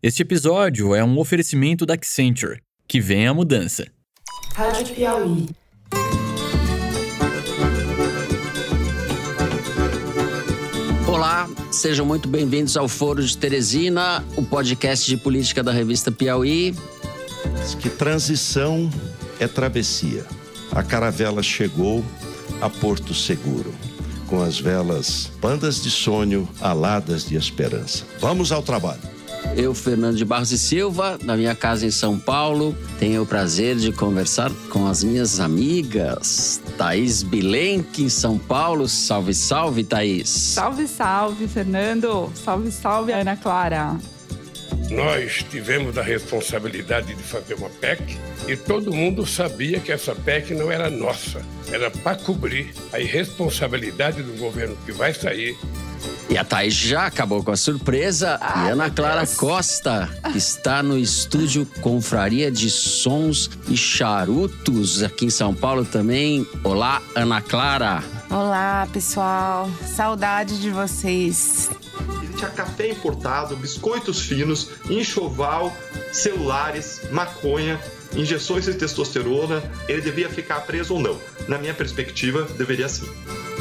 Este episódio é um oferecimento da Accenture. Que vem a mudança. Rádio Piauí. Olá, sejam muito bem-vindos ao Foro de Teresina, o podcast de política da revista Piauí. Que transição é travessia. A caravela chegou a Porto Seguro, com as velas bandas de sonho aladas de esperança. Vamos ao trabalho. Eu, Fernando de Barros e Silva, na minha casa em São Paulo, tenho o prazer de conversar com as minhas amigas. Thaís Bilenque, em São Paulo. Salve, salve, Thaís. Salve, salve, Fernando. Salve, salve, Ana Clara. Nós tivemos a responsabilidade de fazer uma PEC e todo mundo sabia que essa PEC não era nossa. Era para cobrir a irresponsabilidade do governo que vai sair e a Thaís já acabou com a surpresa. Ai, e Ana Clara Deus. Costa está no estúdio Confraria de Sons e Charutos, aqui em São Paulo também. Olá, Ana Clara. Olá, pessoal. Saudade de vocês. Ele tinha café importado, biscoitos finos, enxoval, celulares, maconha, injeções de testosterona. Ele devia ficar preso ou não? Na minha perspectiva, deveria sim.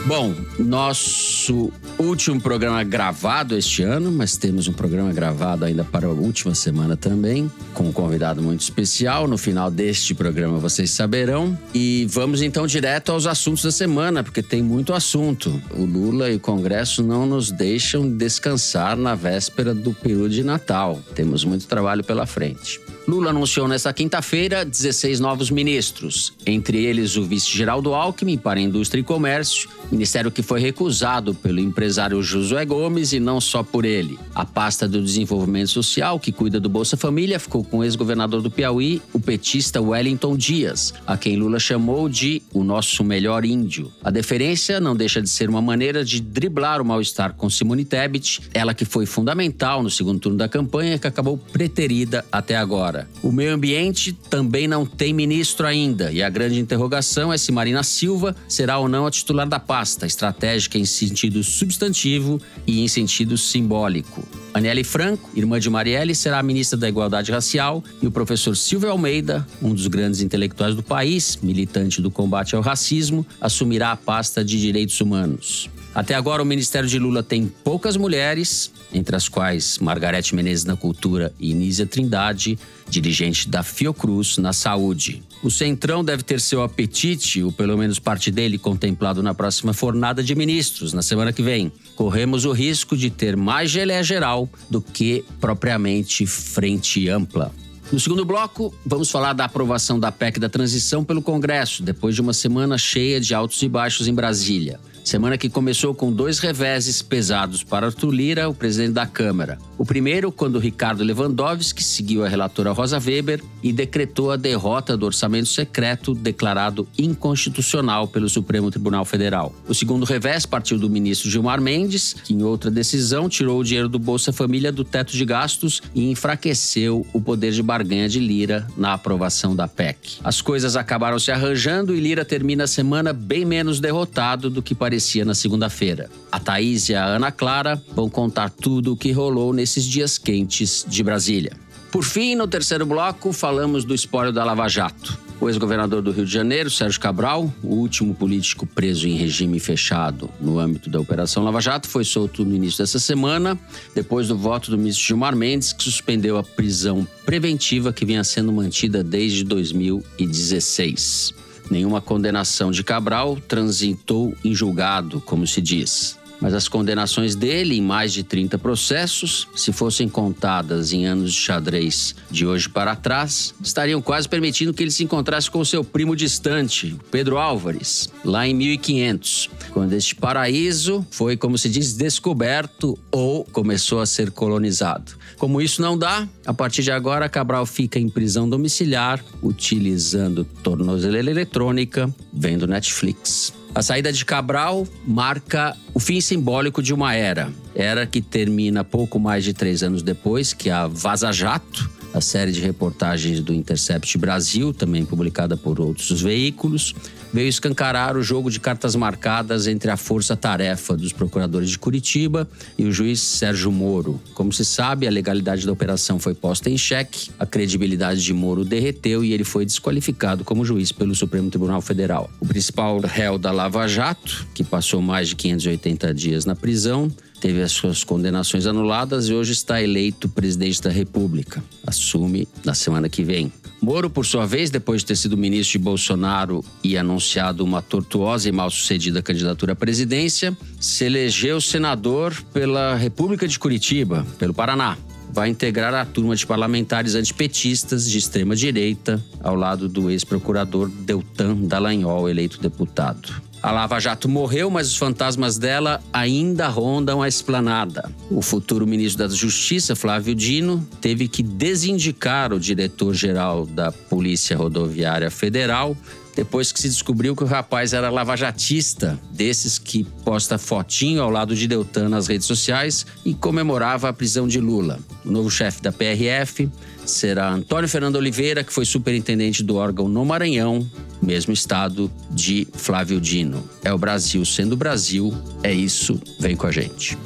Bom, nosso último programa gravado este ano, mas temos um programa gravado ainda para a última semana também, com um convidado muito especial. No final deste programa vocês saberão. E vamos então direto aos assuntos da semana, porque tem muito assunto. O Lula e o Congresso não nos deixam descansar na véspera do peru de Natal. Temos muito trabalho pela frente. Lula anunciou nesta quinta-feira 16 novos ministros, entre eles o vice-geraldo Alckmin para Indústria e Comércio, ministério que foi recusado pelo empresário Josué Gomes e não só por ele. A pasta do Desenvolvimento Social, que cuida do Bolsa Família, ficou com o ex-governador do Piauí, o petista Wellington Dias, a quem Lula chamou de o nosso melhor índio. A deferência não deixa de ser uma maneira de driblar o mal-estar com Simone Tebet, ela que foi fundamental no segundo turno da campanha que acabou preterida até agora. O meio ambiente também não tem ministro ainda, e a grande interrogação é se Marina Silva será ou não a titular da pasta, estratégica em sentido substantivo e em sentido simbólico. Aniele Franco, irmã de Marielle, será a ministra da Igualdade Racial e o professor Silvio Almeida, um dos grandes intelectuais do país, militante do combate ao racismo, assumirá a pasta de Direitos Humanos. Até agora, o Ministério de Lula tem poucas mulheres, entre as quais Margarete Menezes na Cultura e Nízia Trindade, dirigente da Fiocruz na Saúde. O Centrão deve ter seu apetite, ou pelo menos parte dele, contemplado na próxima fornada de ministros, na semana que vem. Corremos o risco de ter mais geleia geral do que propriamente frente ampla. No segundo bloco, vamos falar da aprovação da PEC da transição pelo Congresso, depois de uma semana cheia de altos e baixos em Brasília. Semana que começou com dois reveses pesados para Arthur Lira, o presidente da Câmara. O primeiro, quando Ricardo Lewandowski seguiu a relatora Rosa Weber e decretou a derrota do orçamento secreto declarado inconstitucional pelo Supremo Tribunal Federal. O segundo revés partiu do ministro Gilmar Mendes, que em outra decisão tirou o dinheiro do Bolsa Família do teto de gastos e enfraqueceu o poder de barganha de Lira na aprovação da PEC. As coisas acabaram se arranjando e Lira termina a semana bem menos derrotado do que parecia na segunda-feira. A Thaís e a Ana Clara vão contar tudo o que rolou nesses dias quentes de Brasília. Por fim, no terceiro bloco, falamos do espólio da Lava Jato. O ex-governador do Rio de Janeiro, Sérgio Cabral, o último político preso em regime fechado no âmbito da Operação Lava Jato, foi solto no início dessa semana, depois do voto do ministro Gilmar Mendes, que suspendeu a prisão preventiva que vinha sendo mantida desde 2016. Nenhuma condenação de Cabral transitou em julgado, como se diz. Mas as condenações dele em mais de 30 processos, se fossem contadas em anos de xadrez de hoje para trás, estariam quase permitindo que ele se encontrasse com seu primo distante, Pedro Álvares, lá em 1500, quando este paraíso foi, como se diz, descoberto ou começou a ser colonizado. Como isso não dá, a partir de agora Cabral fica em prisão domiciliar, utilizando tornozeleira eletrônica, vendo Netflix. A saída de Cabral marca o fim simbólico de uma era. Era que termina pouco mais de três anos depois que a Vaza Jato, a série de reportagens do Intercept Brasil, também publicada por outros veículos, veio escancarar o jogo de cartas marcadas entre a força-tarefa dos procuradores de Curitiba e o juiz Sérgio Moro. Como se sabe, a legalidade da operação foi posta em xeque, a credibilidade de Moro derreteu e ele foi desqualificado como juiz pelo Supremo Tribunal Federal. O principal réu da Lava Jato, que passou mais de 580 dias na prisão, teve as suas condenações anuladas e hoje está eleito presidente da República. Assume na semana que vem. Moro, por sua vez, depois de ter sido ministro de Bolsonaro e anunciado uma tortuosa e mal sucedida candidatura à presidência, se elegeu senador pela República de Curitiba, pelo Paraná. Vai integrar a turma de parlamentares antipetistas de extrema direita, ao lado do ex-procurador Deltan Dallagnol, eleito deputado. A Lava Jato morreu, mas os fantasmas dela ainda rondam a esplanada. O futuro ministro da Justiça, Flávio Dino, teve que desindicar o diretor-geral da Polícia Rodoviária Federal depois que se descobriu que o rapaz era lavajatista, desses que posta fotinho ao lado de Deltan nas redes sociais e comemorava a prisão de Lula. O novo chefe da PRF será Antônio Fernando Oliveira, que foi superintendente do órgão no Maranhão, mesmo estado de Flávio Dino. É o Brasil sendo Brasil, é isso, vem com a gente.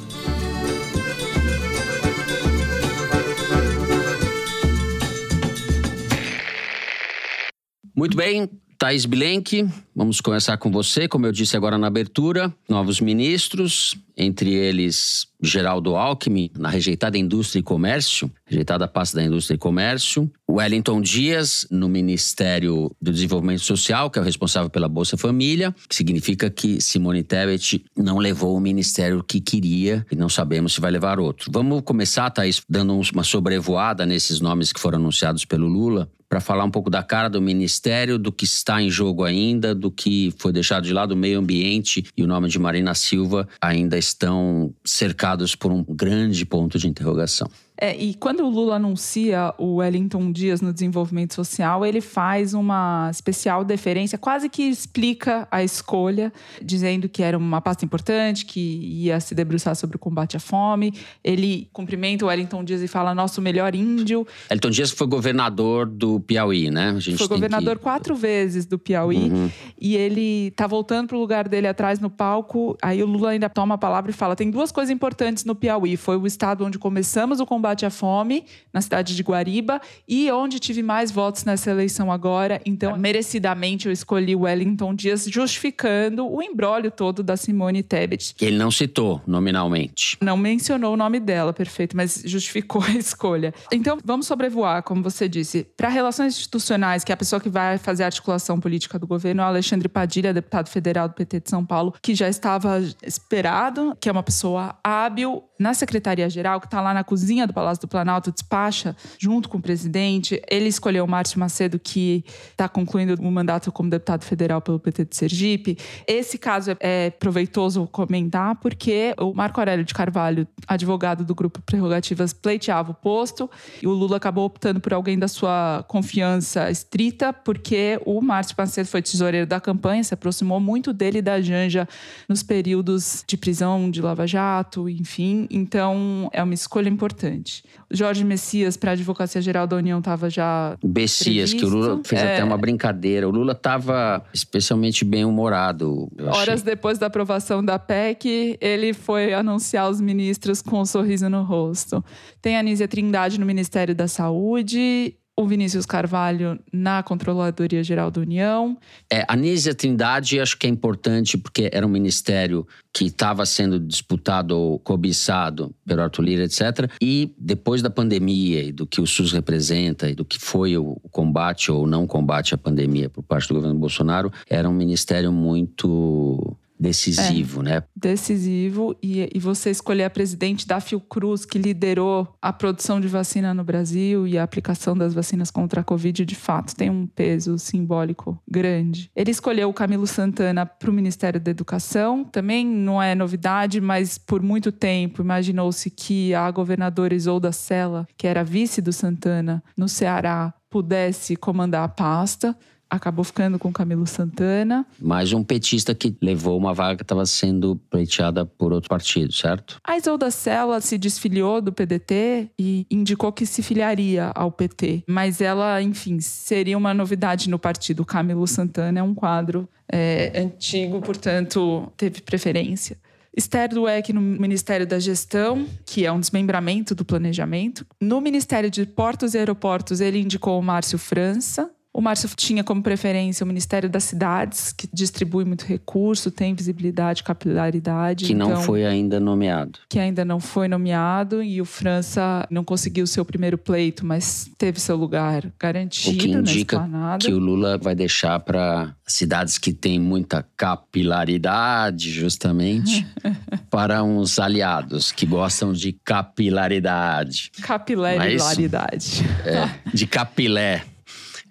Muito bem, Thais Bilenque, vamos começar com você. Como eu disse agora na abertura, novos ministros, entre eles Geraldo Alckmin, na rejeitada Indústria e Comércio, rejeitada a pasta da Indústria e Comércio, Wellington Dias, no Ministério do Desenvolvimento Social, que é o responsável pela Bolsa Família, que significa que Simone Tebet não levou o ministério que queria e não sabemos se vai levar outro. Vamos começar, Thaís, dando uma sobrevoada nesses nomes que foram anunciados pelo Lula, para falar um pouco da cara do ministério, do que está em jogo ainda, do que foi deixado de lado, o meio ambiente e o nome de Marina Silva ainda estão cercados por um grande ponto de interrogação. É, e quando o Lula anuncia o Wellington Dias no desenvolvimento social, ele faz uma especial deferência, quase que explica a escolha, dizendo que era uma pasta importante, que ia se debruçar sobre o combate à fome. Ele cumprimenta o Wellington Dias e fala: nosso melhor índio. Wellington Dias foi governador do Piauí, né? A gente foi governador que... quatro vezes do Piauí. Uhum. E ele tá voltando pro lugar dele atrás no palco. Aí o Lula ainda toma a palavra e fala: tem duas coisas importantes no Piauí. Foi o estado onde começamos o combate combate à fome na cidade de Guariba e onde tive mais votos nessa eleição agora. Então, merecidamente, eu escolhi Wellington Dias, justificando o embrólio todo da Simone Tebet. Que ele não citou nominalmente. Não mencionou o nome dela, perfeito, mas justificou a escolha. Então, vamos sobrevoar, como você disse. Para relações institucionais, que é a pessoa que vai fazer a articulação política do governo, é o Alexandre Padilha, deputado federal do PT de São Paulo, que já estava esperado, que é uma pessoa hábil na secretaria-geral, que está lá na cozinha do Palácio do Planalto, despacha junto com o presidente. Ele escolheu o Márcio Macedo, que está concluindo o mandato como deputado federal pelo PT de Sergipe. Esse caso é, é proveitoso comentar, porque o Marco Aurélio de Carvalho, advogado do grupo Prerrogativas, pleiteava o posto e o Lula acabou optando por alguém da sua confiança estrita, porque o Márcio Macedo foi tesoureiro da campanha, se aproximou muito dele da Janja nos períodos de prisão de Lava Jato, enfim. Então, é uma escolha importante. Jorge Messias, para a Advocacia Geral da União, estava já. Messias, que o Lula fez é... até uma brincadeira. O Lula estava especialmente bem-humorado. Horas depois da aprovação da PEC, ele foi anunciar os ministros com um sorriso no rosto. Tem a Nízia Trindade no Ministério da Saúde o Vinícius Carvalho na Controladoria Geral da União. É, a Nízia Trindade acho que é importante porque era um ministério que estava sendo disputado ou cobiçado pelo Arthur Lira, etc. E depois da pandemia e do que o SUS representa e do que foi o combate ou não combate à pandemia por parte do governo Bolsonaro, era um ministério muito decisivo, é, né? Decisivo. E, e você escolher a presidente da Fiocruz, que liderou a produção de vacina no Brasil e a aplicação das vacinas contra a Covid, de fato, tem um peso simbólico grande. Ele escolheu o Camilo Santana para o Ministério da Educação. Também não é novidade, mas por muito tempo imaginou-se que a governadora Isolda Sela, que era vice do Santana no Ceará, pudesse comandar a pasta acabou ficando com Camilo Santana. Mais um petista que levou uma vaga que estava sendo pleiteada por outro partido, certo? A Isolda Sela se desfiliou do PDT e indicou que se filiaria ao PT. Mas ela, enfim, seria uma novidade no partido. Camilo Santana é um quadro é, antigo, portanto, teve preferência. Esther Dweck no Ministério da Gestão, que é um desmembramento do planejamento. No Ministério de Portos e Aeroportos, ele indicou o Márcio França. O Márcio tinha como preferência o Ministério das Cidades, que distribui muito recurso, tem visibilidade, capilaridade. Que não então, foi ainda nomeado. Que ainda não foi nomeado. E o França não conseguiu seu primeiro pleito, mas teve seu lugar garantido o que indica que o Lula vai deixar para cidades que têm muita capilaridade, justamente, para uns aliados que gostam de capilaridade. Capilaridade. É, de capilé.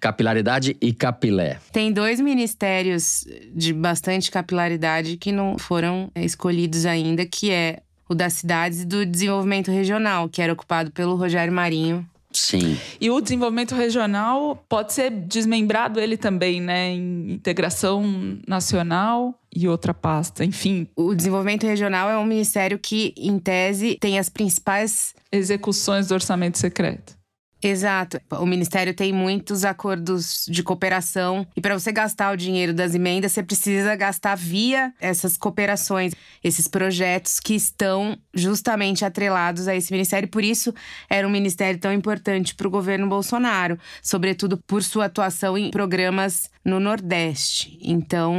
Capilaridade e capilé. Tem dois ministérios de bastante capilaridade que não foram escolhidos ainda, que é o das cidades e do desenvolvimento regional, que era ocupado pelo Rogério Marinho. Sim. E o desenvolvimento regional pode ser desmembrado ele também, né? Em integração nacional e outra pasta, enfim. O desenvolvimento regional é um ministério que, em tese, tem as principais Execuções do orçamento secreto. Exato. O Ministério tem muitos acordos de cooperação e para você gastar o dinheiro das emendas, você precisa gastar via essas cooperações, esses projetos que estão justamente atrelados a esse ministério. Por isso, era um ministério tão importante para o governo Bolsonaro, sobretudo por sua atuação em programas no Nordeste. Então,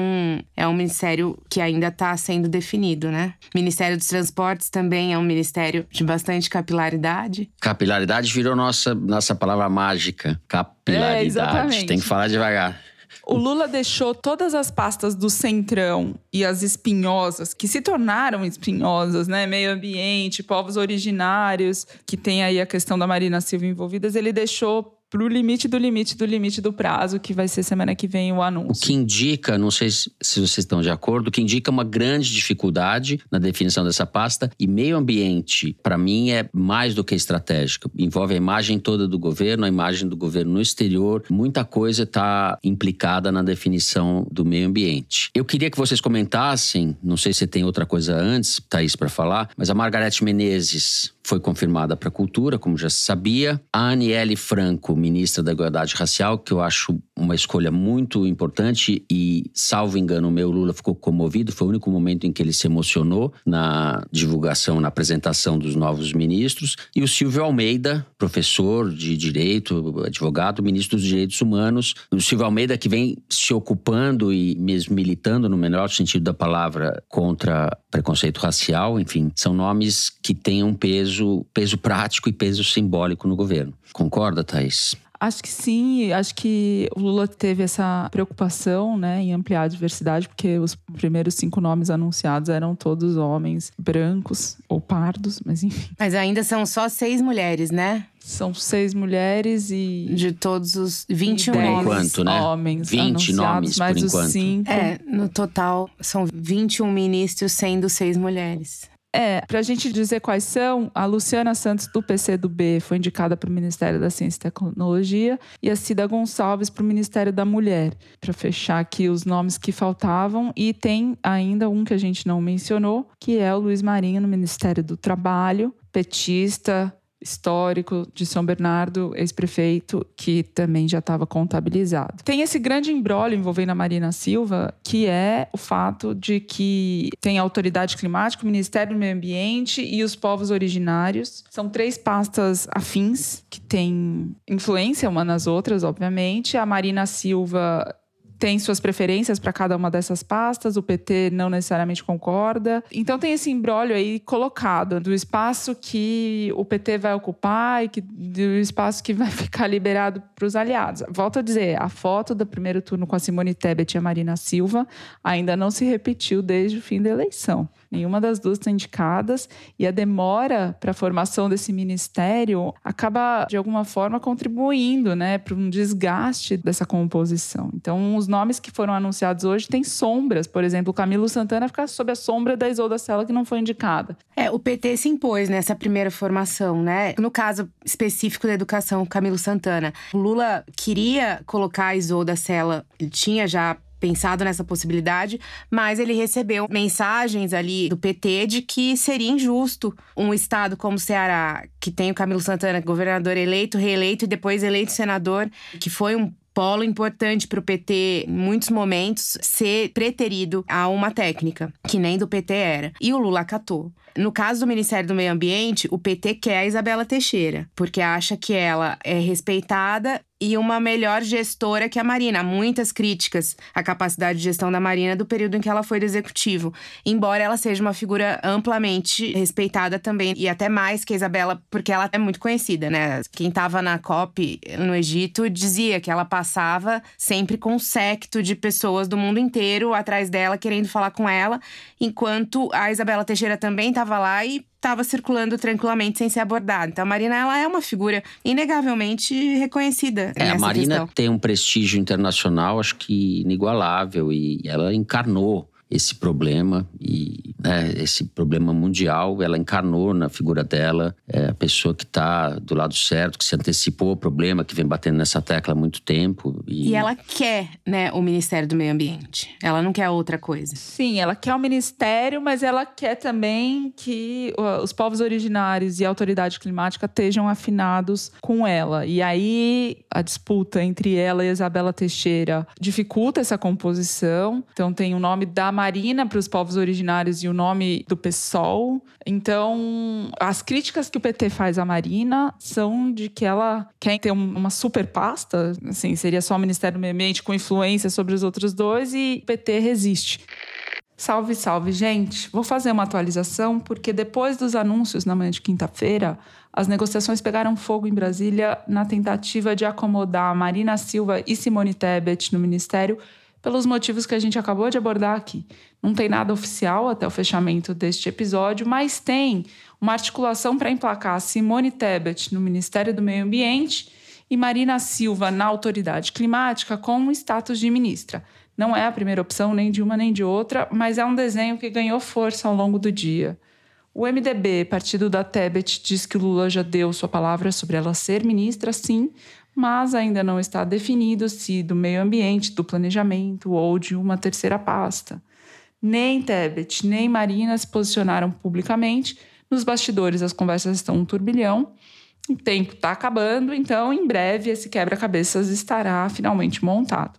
é um ministério que ainda está sendo definido, né? Ministério dos Transportes também é um ministério de bastante capilaridade. Capilaridade virou nossa, nossa palavra mágica. Capilaridade. É, exatamente. Tem que falar devagar. O Lula deixou todas as pastas do Centrão e as espinhosas, que se tornaram espinhosas, né? Meio ambiente, povos originários, que tem aí a questão da Marina Silva envolvidas, ele deixou pro limite do limite do limite do prazo, que vai ser semana que vem o O anúncio. que indica, não sei se se vocês estão de acordo, o que indica uma grande dificuldade na definição dessa pasta. E meio ambiente, para mim, é mais do que estratégico. Envolve a imagem toda do governo, a imagem do governo no exterior. Muita coisa está implicada na definição do meio ambiente. Eu queria que vocês comentassem, não sei se tem outra coisa antes, Thaís, para falar, mas a Margarete Menezes foi confirmada para a cultura, como já se sabia. A Aniele Franco, ministra da Igualdade Racial, que eu acho uma escolha muito importante e, salvo engano, o meu Lula ficou comovido. Foi o único momento em que ele se emocionou na divulgação, na apresentação dos novos ministros. E o Silvio Almeida, professor de direito, advogado, ministro dos Direitos Humanos. O Silvio Almeida que vem se ocupando e mesmo militando, no melhor sentido da palavra, contra preconceito racial. Enfim, são nomes que têm um peso, peso prático e peso simbólico no governo. Concorda, Thaís? Acho que sim, acho que o Lula teve essa preocupação né, em ampliar a diversidade, porque os primeiros cinco nomes anunciados eram todos homens brancos ou pardos, mas enfim. Mas ainda são só seis mulheres, né? São seis mulheres e De todos os 21 e dez nomes. enquanto, né? homens 20 anunciados, nomes, mais por os enquanto. cinco. É, no total são 21 ministros, sendo seis mulheres. É, pra gente dizer quais são, a Luciana Santos do PCdoB foi indicada para o Ministério da Ciência e Tecnologia e a Cida Gonçalves para o Ministério da Mulher, para fechar aqui os nomes que faltavam. E tem ainda um que a gente não mencionou, que é o Luiz Marinho no Ministério do Trabalho, petista, histórico de São Bernardo, ex-prefeito, que também já estava contabilizado. Tem esse grande embrólio envolvendo a Marina Silva, que é o fato de que tem a Autoridade Climática, o Ministério do Meio Ambiente e os povos originários. São três pastas afins que têm influência uma nas outras, obviamente. A Marina Silva tem suas preferências para cada uma dessas pastas, o PT não necessariamente concorda. Então tem esse embrólio aí colocado do espaço que o PT vai ocupar e que, do espaço que vai ficar liberado para os aliados. Volto a dizer, a foto do primeiro turno com a Simone Tebet e a Marina Silva ainda não se repetiu desde o fim da eleição. Nenhuma das duas estão indicadas e a demora para a formação desse ministério acaba de alguma forma contribuindo, né, para um desgaste dessa composição. Então, os nomes que foram anunciados hoje têm sombras. Por exemplo, Camilo Santana fica sob a sombra da Isolda Sela que não foi indicada. É, o PT se impôs nessa primeira formação, né? No caso específico da educação, Camilo Santana. O Lula queria colocar a Isolda Sela, ele tinha já pensado nessa possibilidade, mas ele recebeu mensagens ali do PT de que seria injusto um estado como o Ceará, que tem o Camilo Santana, governador eleito, reeleito e depois eleito senador, que foi um polo importante para o PT, em muitos momentos, ser preterido a uma técnica, que nem do PT era. E o Lula acatou. No caso do Ministério do Meio Ambiente, o PT quer a Isabela Teixeira, porque acha que ela é respeitada e uma melhor gestora que a Marina. Há muitas críticas à capacidade de gestão da Marina do período em que ela foi do executivo, embora ela seja uma figura amplamente respeitada também e até mais que a Isabela, porque ela é muito conhecida, né? Quem estava na COP no Egito dizia que ela passava sempre com um secto de pessoas do mundo inteiro atrás dela querendo falar com ela, enquanto a Isabela Teixeira também estava lá e estava circulando tranquilamente sem ser abordada. Então a Marina ela é uma figura inegavelmente reconhecida. É, a Marina questão. tem um prestígio internacional, acho que inigualável, e ela encarnou esse problema e né, esse problema mundial, ela encarnou na figura dela é a pessoa que está do lado certo, que se antecipou ao problema, que vem batendo nessa tecla há muito tempo. E... e ela quer né, o Ministério do Meio Ambiente, ela não quer outra coisa. Sim, ela quer o Ministério, mas ela quer também que os povos originários e a autoridade climática estejam afinados com ela. E aí a disputa entre ela e Isabela Teixeira dificulta essa composição. Então tem o nome da Marina para os povos originários e o nome do PSOL. Então, as críticas que o PT faz à Marina são de que ela quer ter uma super pasta, assim, seria só o Ministério do Meio Ambiente com influência sobre os outros dois e o PT resiste. Salve, salve, gente! Vou fazer uma atualização porque depois dos anúncios na manhã de quinta-feira, as negociações pegaram fogo em Brasília na tentativa de acomodar Marina Silva e Simone Tebet no ministério pelos motivos que a gente acabou de abordar aqui. Não tem nada oficial até o fechamento deste episódio, mas tem uma articulação para emplacar Simone Tebet no Ministério do Meio Ambiente e Marina Silva na Autoridade Climática com o status de ministra. Não é a primeira opção nem de uma nem de outra, mas é um desenho que ganhou força ao longo do dia. O MDB, partido da Tebet, diz que Lula já deu sua palavra sobre ela ser ministra, sim, mas ainda não está definido se do meio ambiente, do planejamento ou de uma terceira pasta. Nem Tebet nem Marina se posicionaram publicamente. Nos bastidores, as conversas estão um turbilhão. O tempo está acabando, então em breve esse quebra-cabeças estará finalmente montado.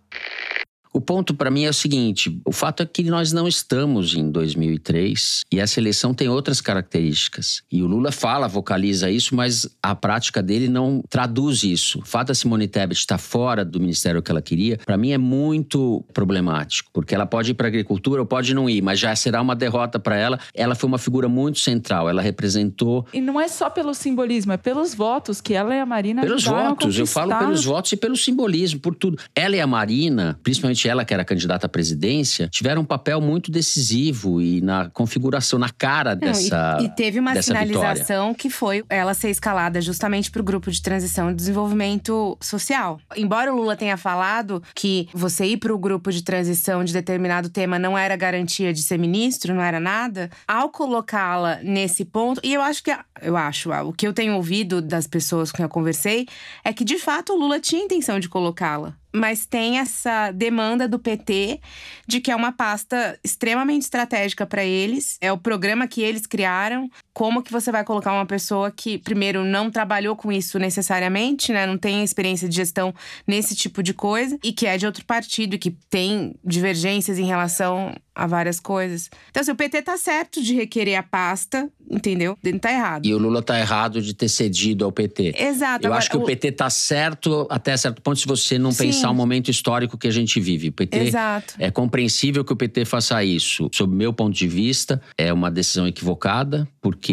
O ponto para mim é o seguinte: o fato é que nós não estamos em 2003 e essa eleição tem outras características. E o Lula fala, vocaliza isso, mas a prática dele não traduz isso. O fato da Simone Tebet estar fora do ministério que ela queria, para mim é muito problemático, porque ela pode ir para a agricultura ou pode não ir, mas já será uma derrota para ela. Ela foi uma figura muito central, ela representou. E não é só pelo simbolismo, é pelos votos que ela e a Marina Pelos votos, eu falo pelos votos e pelo simbolismo, por tudo. Ela e a Marina, principalmente ela, que era candidata à presidência, tiveram um papel muito decisivo e na configuração, na cara dessa. Não, e, e, teve uma sinalização vitória. que foi ela ser escalada justamente para o grupo de transição e desenvolvimento social. Embora o Lula tenha falado que você ir para o grupo de transição de determinado tema não era garantia de ser ministro, não era nada, ao colocá-la nesse ponto, e eu acho que eu acho, o que eu tenho ouvido das pessoas com quem eu conversei é que de fato o Lula tinha intenção de colocá-la mas tem essa demanda do PT de que é uma pasta extremamente estratégica para eles. É o programa que eles criaram. Como que você vai colocar uma pessoa que, primeiro, não trabalhou com isso necessariamente, né? Não tem experiência de gestão nesse tipo de coisa, e que é de outro partido, e que tem divergências em relação a várias coisas. Então, assim, o PT tá certo de requerer a pasta, entendeu? Ele tá errado. E o Lula tá errado de ter cedido ao PT. Exato. Eu Agora, acho que o... PT tá certo até certo ponto se você não Sim. pensar o momento histórico que a gente vive. O PT Exato. é compreensível que o PT faça isso. Sob meu ponto de vista, é uma decisão equivocada, porque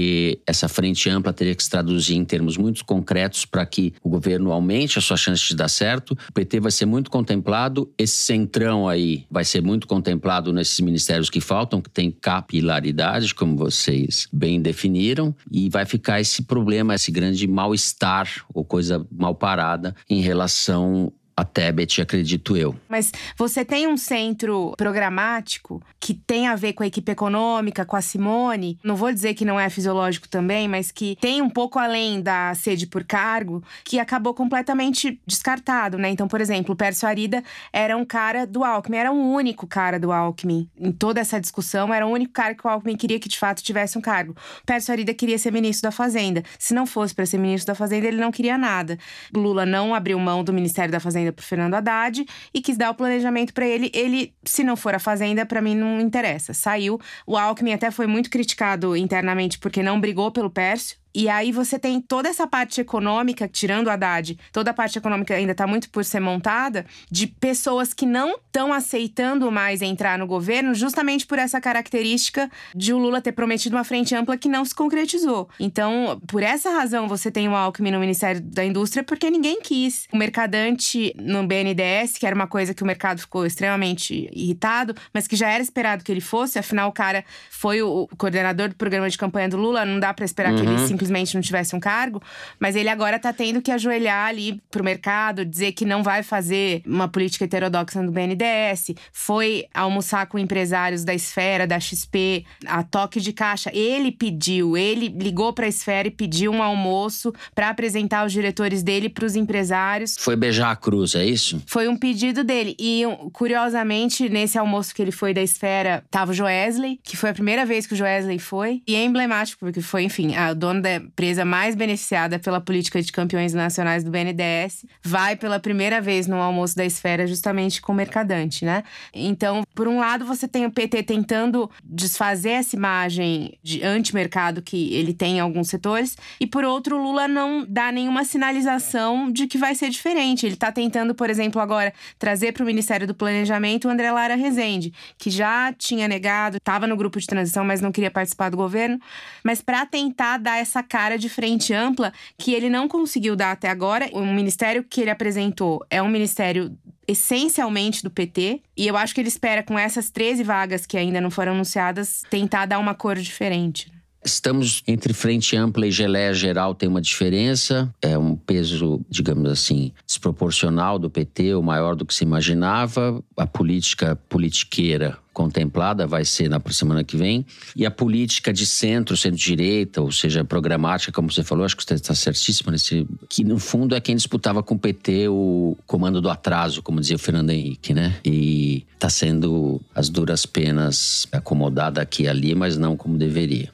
essa frente ampla teria que se traduzir em termos muito concretos para que o governo aumente a sua chance de dar certo. O PT vai ser muito contemplado, esse centrão aí vai ser muito contemplado nesses ministérios que faltam, que tem capilaridade, como vocês bem definiram, e vai ficar esse problema, esse grande mal-estar ou coisa mal parada em relação a Tebet, acredito eu. Mas você tem um centro programático que tem a ver com a equipe econômica, com a Simone. Não vou dizer que não é fisiológico também, mas que tem um pouco além da sede por cargo, que acabou completamente descartado, né? Então, por exemplo, o Pércio Arida era um cara do Alckmin, era um único cara do Alckmin. Em toda essa discussão, era o único cara que o Alckmin queria que de fato tivesse um cargo. O Pércio Arida queria ser ministro da Fazenda. Se não fosse para ser ministro da Fazenda, ele não queria nada. Lula não abriu mão do Ministério da Fazenda Fazenda pro Fernando Haddad e quis dar o planejamento para ele. Ele, se não for a Fazenda, para mim não interessa. Saiu. O Alckmin até foi muito criticado internamente porque não brigou pelo Pércio. E aí você tem toda essa parte econômica, tirando o Haddad, toda a parte econômica ainda está muito por ser montada, de pessoas que não estão aceitando mais entrar no governo, justamente por essa característica de o Lula ter prometido uma frente ampla que não se concretizou. Então, por essa razão, você tem o Alckmin no Ministério da Indústria, porque ninguém quis. O mercadante no BNDES, que era uma coisa que o mercado ficou extremamente irritado, mas que já era esperado que ele fosse, afinal, o cara foi o coordenador do programa de campanha do Lula, não dá para esperar uhum. que ele uhum. se simplesmente não tivesse um cargo, mas ele agora tá tendo que ajoelhar ali pro mercado, dizer que não vai fazer uma política heterodoxa no BNDES, foi almoçar com empresários da esfera, da XP, a toque de caixa. Ele pediu, ele ligou pra esfera e pediu um almoço para apresentar os diretores dele para os empresários. Foi beijar a cruz, é isso? Foi um pedido dele. E curiosamente, nesse almoço que ele foi da esfera, tava o Joesley, que foi a primeira vez que o Joesley foi. E é emblemático, porque foi, enfim, a dona da empresa mais beneficiada pela política de campeões nacionais do BNDES, vai pela primeira vez no almoço da esfera justamente com o mercadante, né? Então, por um lado, você tem o PT tentando desfazer essa imagem de anti-mercado que ele tem em alguns setores, e por outro, o Lula não dá nenhuma sinalização de que vai ser diferente. Ele está tentando, por exemplo, agora trazer para o Ministério do Planejamento o André Lara Rezende, que já tinha negado, estava no grupo de transição, mas não queria participar do governo, mas para tentar dar essa cara de frente ampla que ele não conseguiu dar até agora. O ministério que ele apresentou é um ministério essencialmente do PT. E eu acho que ele espera, com essas 13 vagas que ainda não foram anunciadas, tentar dar uma cor diferente. Estamos entre frente ampla e geleia geral tem uma diferença, é um peso, digamos assim, desproporcional do PT, o maior do que se imaginava. A política politiqueira contemplada vai ser na semana que vem. E a política de centro, centro-direita, ou seja, programática, como você falou, acho que você está certíssimo nesse. Que no fundo é quem disputava com o PT o comando do atraso, como dizia o Fernando Henrique, né? E está sendo as duras penas acomodada aqui e ali, mas não como deveria.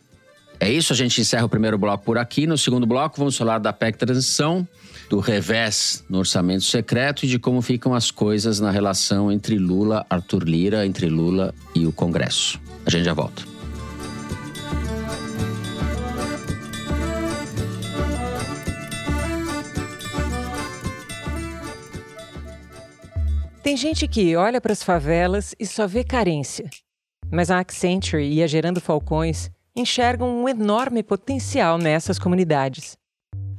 É isso, a gente encerra o primeiro bloco por aqui. No segundo bloco, vamos falar da PEC Transição, do revés no orçamento secreto e de como ficam as coisas na relação entre Lula, Arthur Lira, entre Lula e o Congresso. A gente já volta. Tem gente que olha para as favelas e só vê carência. Mas a Accenture e a Gerando Falcões enxergam um enorme potencial nessas comunidades.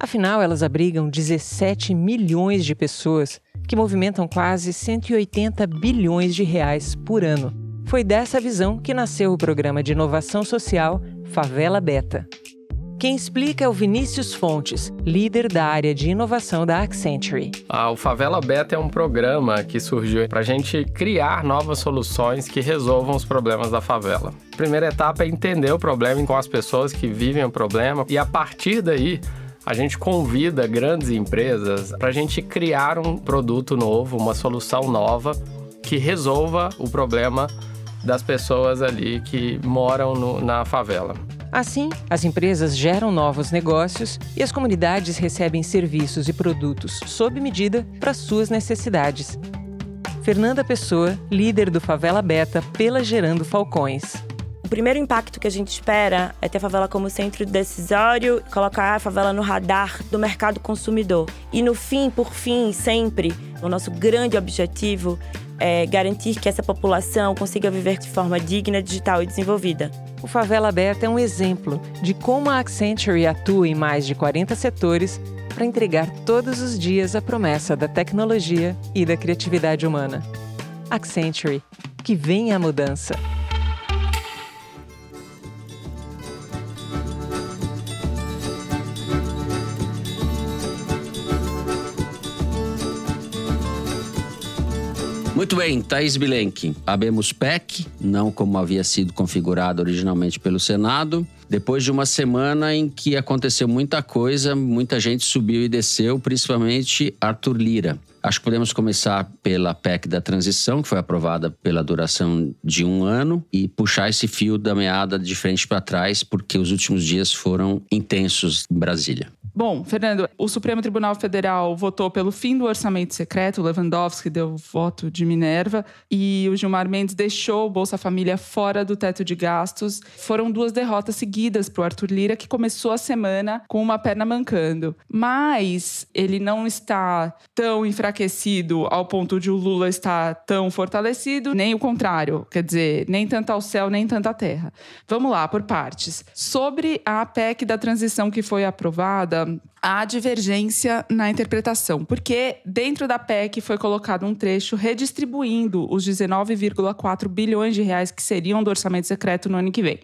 Afinal, elas abrigam 17 milhões de pessoas que movimentam quase 180 bilhões de reais por ano. Foi dessa visão que nasceu o programa de inovação social Favela Beta. Quem explica é o Vinícius Fontes, líder da área de inovação da Accenture. Ah, o Favela Beta é um programa que surgiu para a gente criar novas soluções que resolvam os problemas da favela. A primeira etapa é entender o problema com as pessoas que vivem o problema e a partir daí a gente convida grandes empresas para a gente criar um produto novo, uma solução nova que resolva o problema das pessoas ali que moram no, na favela. Assim, as empresas geram novos negócios e as comunidades recebem serviços e produtos sob medida para suas necessidades. Fernanda Pessoa, líder do Favela Beta pela Gerando Falcões. O primeiro impacto que a gente espera é ter a favela como centro decisório, colocar a favela no radar do mercado consumidor. E no fim, por fim, sempre, o nosso grande objetivo é garantir que essa população consiga viver de forma digna, digital e desenvolvida. O Favela Aberta é um exemplo de como a Accenture atua em mais de 40 setores para entregar todos os dias a promessa da tecnologia e da criatividade humana. Accenture, que venha a mudança. Muito bem, Thaís Bilenque. Abemos PEC, não como havia sido configurado originalmente pelo Senado. Depois de uma semana em que aconteceu muita coisa, muita gente subiu e desceu, principalmente Arthur Lira. Acho que podemos começar pela PEC da transição, que foi aprovada pela duração de um ano, e puxar esse fio da meada de frente para trás, porque os últimos dias foram intensos em Brasília. Bom, Fernando, o Supremo Tribunal Federal votou pelo fim do orçamento secreto, o Lewandowski deu voto de Minerva e o Gilmar Mendes deixou o Bolsa Família fora do teto de gastos. Foram duas derrotas seguidas para o Arthur Lira, que começou a semana com uma perna mancando. Mas ele não está tão enfraquecido ao ponto de o Lula estar tão fortalecido, nem o contrário. Quer dizer, nem tanto ao céu, nem tanto à terra. Vamos lá, por partes. Sobre a PEC da transição que foi aprovada, há divergência na interpretação, porque dentro da PEC foi colocado um trecho redistribuindo os 19,4 bilhões de reais que seriam do orçamento secreto no ano que vem.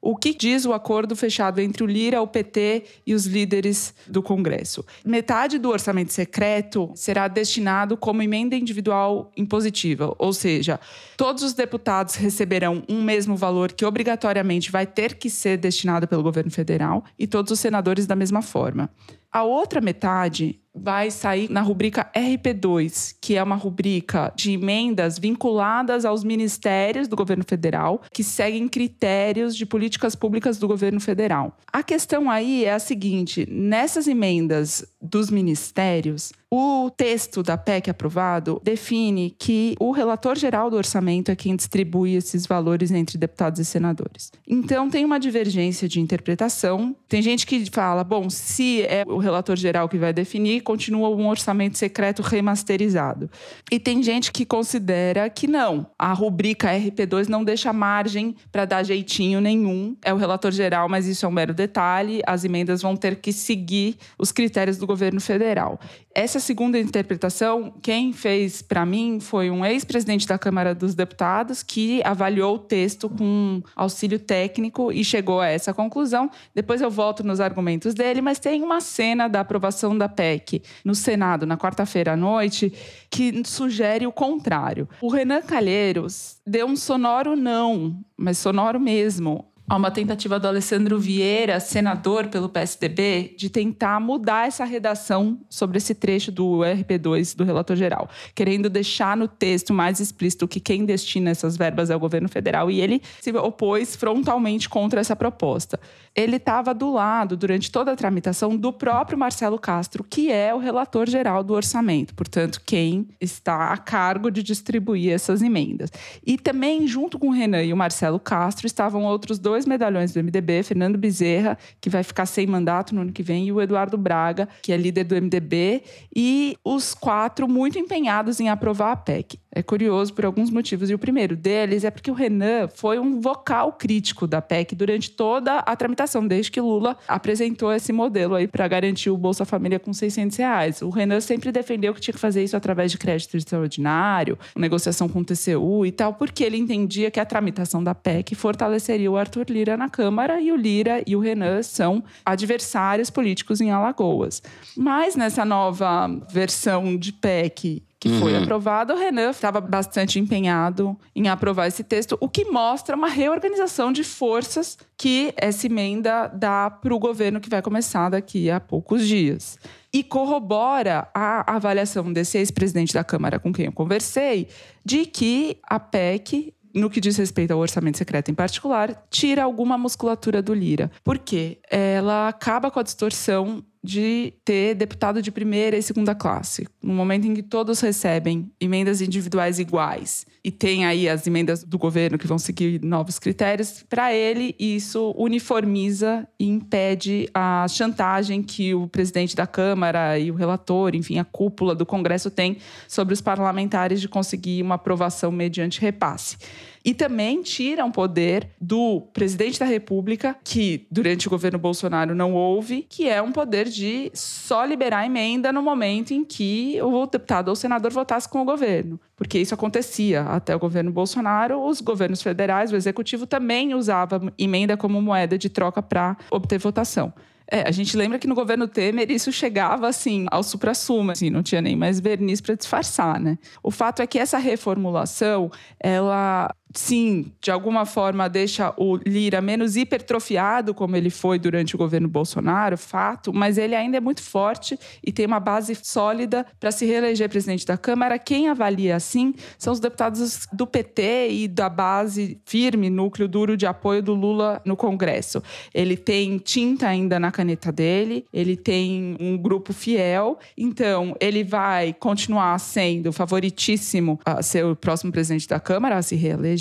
O que diz o acordo fechado entre o Lira, o PT e os líderes do Congresso? Metade do orçamento secreto será destinado como emenda individual impositiva, ou seja, todos os deputados receberão um mesmo valor que obrigatoriamente vai ter que ser destinado pelo governo federal e todos os senadores da mesma forma. A outra metade vai sair na rubrica RP2, que é uma rubrica de emendas vinculadas aos ministérios do governo federal, que seguem critérios de políticas públicas do governo federal. A questão aí é a seguinte: nessas emendas dos ministérios, o texto da PEC aprovado define que o relator geral do orçamento é quem distribui esses valores entre deputados e senadores. Então tem uma divergência de interpretação. Tem gente que fala, bom, se é o relator geral que vai definir, continua um orçamento secreto remasterizado. E tem gente que considera que não. A rubrica RP2 não deixa margem para dar jeitinho nenhum. É o relator geral, mas isso é um mero detalhe. As emendas vão ter que seguir os critérios do governo federal. Essa segunda interpretação, quem fez para mim foi um ex-presidente da Câmara dos Deputados que avaliou o texto com auxílio técnico e chegou a essa conclusão. Depois eu volto nos argumentos dele, mas tem uma cena da aprovação da PEC no Senado na quarta-feira à noite que sugere o contrário. O Renan Calheiros deu um sonoro não, mas sonoro mesmo, a uma tentativa do Alessandro Vieira, senador pelo PSDB, de tentar mudar essa redação sobre esse trecho do RP2 do relator geral, querendo deixar no texto mais explícito que quem destina essas verbas é o governo federal e ele se opôs frontalmente contra essa proposta ele estava do lado, durante toda a tramitação, do próprio Marcelo Castro, que é o relator geral do orçamento, portanto, quem está a cargo de distribuir essas emendas. E também, junto com o Renan e o Marcelo Castro, estavam outros dois medalhões do MDB, Fernando Bezerra, que vai ficar sem mandato no ano que vem, e o Eduardo Braga, que é líder do MDB, e os quatro muito empenhados em aprovar a PEC. É curioso por alguns motivos. E o primeiro deles é porque o Renan foi um vocal crítico da PEC durante toda a tramitação, desde que Lula apresentou esse modelo aí para garantir o Bolsa Família com 600 reais. O Renan sempre defendeu que tinha que fazer isso através de crédito extraordinário, negociação com o TCU e tal, porque ele entendia que a tramitação da PEC fortaleceria o Arthur Lira na Câmara e o Lira e o Renan são adversários políticos em Alagoas. Mas nessa nova versão de PEC que uhum. foi aprovado, o Renan estava bastante empenhado em aprovar esse texto, o que mostra uma reorganização de forças que essa emenda dá para o governo que vai começar daqui a poucos dias. E corrobora a avaliação desse ex-presidente da Câmara com quem eu conversei, de que a PEC no que diz respeito ao orçamento secreto em particular, tira alguma musculatura do Lira. Por quê? Ela acaba com a distorção de ter deputado de primeira e segunda classe. No momento em que todos recebem emendas individuais iguais e tem aí as emendas do governo que vão seguir novos critérios, para ele isso uniformiza e impede a chantagem que o presidente da Câmara e o relator, enfim, a cúpula do Congresso tem sobre os parlamentares de conseguir uma aprovação mediante repasse. E também tiram poder do presidente da República, que durante o governo Bolsonaro não houve, que é um poder de só liberar emenda no momento em que o deputado ou o senador votasse com o governo. Porque isso acontecia até o governo Bolsonaro, os governos federais, o executivo também usava emenda como moeda de troca para obter votação. É, a gente lembra que no governo Temer isso chegava assim ao supra-sumo, assim, não tinha nem mais verniz para disfarçar, né? O fato é que essa reformulação, ela sim, de alguma forma deixa o Lira menos hipertrofiado, como ele foi durante o governo Bolsonaro, fato, mas ele ainda é muito forte e tem uma base sólida para se reeleger presidente da Câmara. Quem avalia assim são os deputados do PT e da base firme, núcleo duro de apoio do Lula no Congresso. Ele tem tinta ainda na caneta dele, ele tem um grupo fiel, então ele vai continuar sendo favoritíssimo a ser o próximo presidente da Câmara, a se reeleger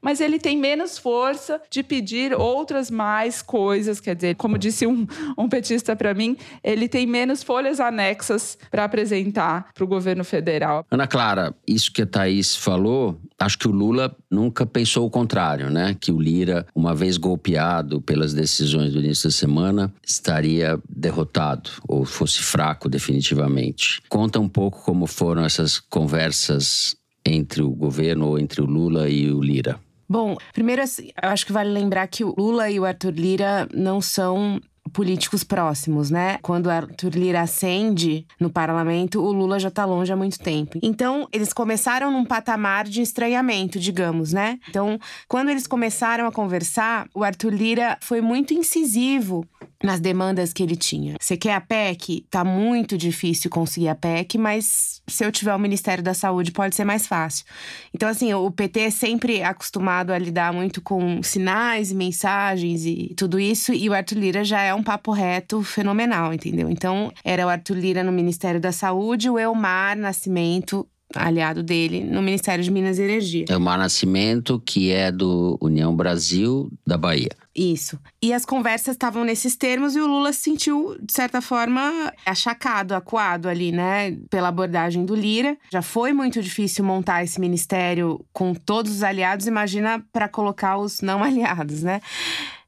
mas ele tem menos força de pedir outras mais coisas. Quer dizer, como disse um, um petista para mim, ele tem menos folhas anexas para apresentar para o governo federal. Ana Clara, isso que a Thaís falou, acho que o Lula nunca pensou o contrário, né? Que o Lira, uma vez golpeado pelas decisões do início da semana, estaria derrotado ou fosse fraco definitivamente. Conta um pouco como foram essas conversas entre o governo ou entre o Lula e o Lira? Bom, primeiro, assim, eu acho que vale lembrar que o Lula e o Arthur Lira não são políticos próximos, né? Quando Arthur Lira ascende no parlamento, o Lula já tá longe há muito tempo. Então, eles começaram num patamar de estranhamento, digamos, né? Então, quando eles começaram a conversar, o Arthur Lira foi muito incisivo nas demandas que ele tinha. Você quer a PEC? Tá muito difícil conseguir a PEC, mas se eu tiver o Ministério da Saúde pode ser mais fácil. Então, assim, o PT é sempre acostumado a lidar muito com sinais e mensagens e tudo isso, e o Arthur Lira já é um papo reto fenomenal, entendeu? Então, era o Arthur Lira no Ministério da Saúde, o Elmar Nascimento aliado dele no Ministério de Minas e Energia. Elmar Nascimento, que é do União Brasil da Bahia. Isso. E as conversas estavam nesses termos e o Lula se sentiu, de certa forma, achacado, acuado ali, né? Pela abordagem do Lira. Já foi muito difícil montar esse ministério com todos os aliados, imagina para colocar os não aliados, né?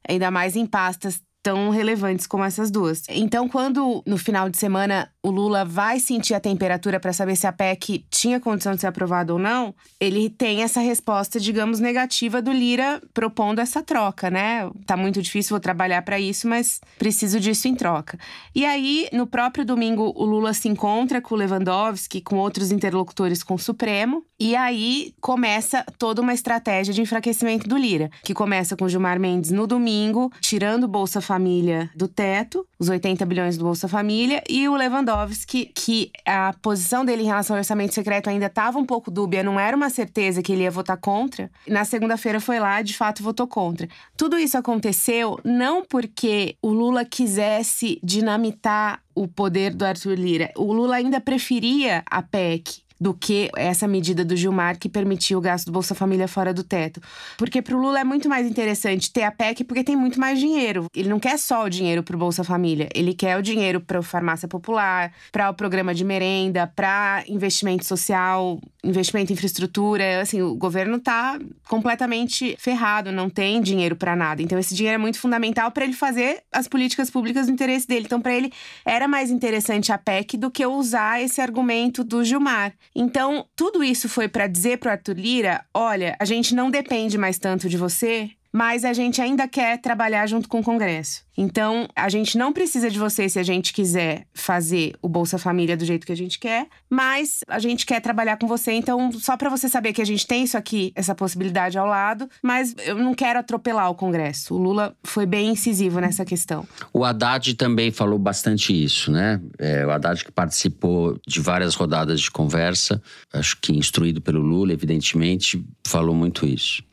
Ainda mais em pastas tão relevantes como essas duas. Então, quando no final de semana o Lula vai sentir a temperatura para saber se a PEC tinha condição de ser aprovada ou não, ele tem essa resposta, digamos, negativa do Lira propondo essa troca, né? Tá muito difícil, vou trabalhar para isso, mas preciso disso em troca. E aí, no próprio domingo, o Lula se encontra com o Lewandowski, com outros interlocutores com o Supremo, e aí começa toda uma estratégia de enfraquecimento do Lira, que começa com Gilmar Mendes no domingo, tirando Bolsa Família Família do teto, os 80 bilhões do Bolsa Família, e o Lewandowski, que a posição dele em relação ao orçamento secreto ainda estava um pouco dúbia, não era uma certeza que ele ia votar contra. Na segunda-feira foi lá, de fato, votou contra. Tudo isso aconteceu não porque o Lula quisesse dinamitar o poder do Arthur Lira. O Lula ainda preferia a PEC do que essa medida do Gilmar que permitiu o gasto do Bolsa Família fora do teto. Porque para o Lula é muito mais interessante ter a PEC porque tem muito mais dinheiro. Ele não quer só o dinheiro para o Bolsa Família, ele quer o dinheiro para farmácia popular, para o programa de merenda, para investimento social, investimento em infraestrutura. Assim, o governo está completamente ferrado, não tem dinheiro para nada. Então esse dinheiro é muito fundamental para ele fazer as políticas públicas no interesse dele. Então para ele era mais interessante a PEC do que usar esse argumento do Gilmar. Então, tudo isso foi para dizer para Arthur Lira: olha, a gente não depende mais tanto de você, mas a gente ainda quer trabalhar junto com o Congresso. Então, a gente não precisa de você se a gente quiser fazer o Bolsa Família do jeito que a gente quer, mas a gente quer trabalhar com você. Então, só para você saber que a gente tem isso aqui, essa possibilidade ao lado, mas eu não quero atropelar o Congresso. O Lula foi bem incisivo nessa questão. O Haddad também falou bastante isso, né? É, o Haddad que participou de várias rodadas de conversa, acho que instruído pelo Lula, evidentemente, falou muito isso.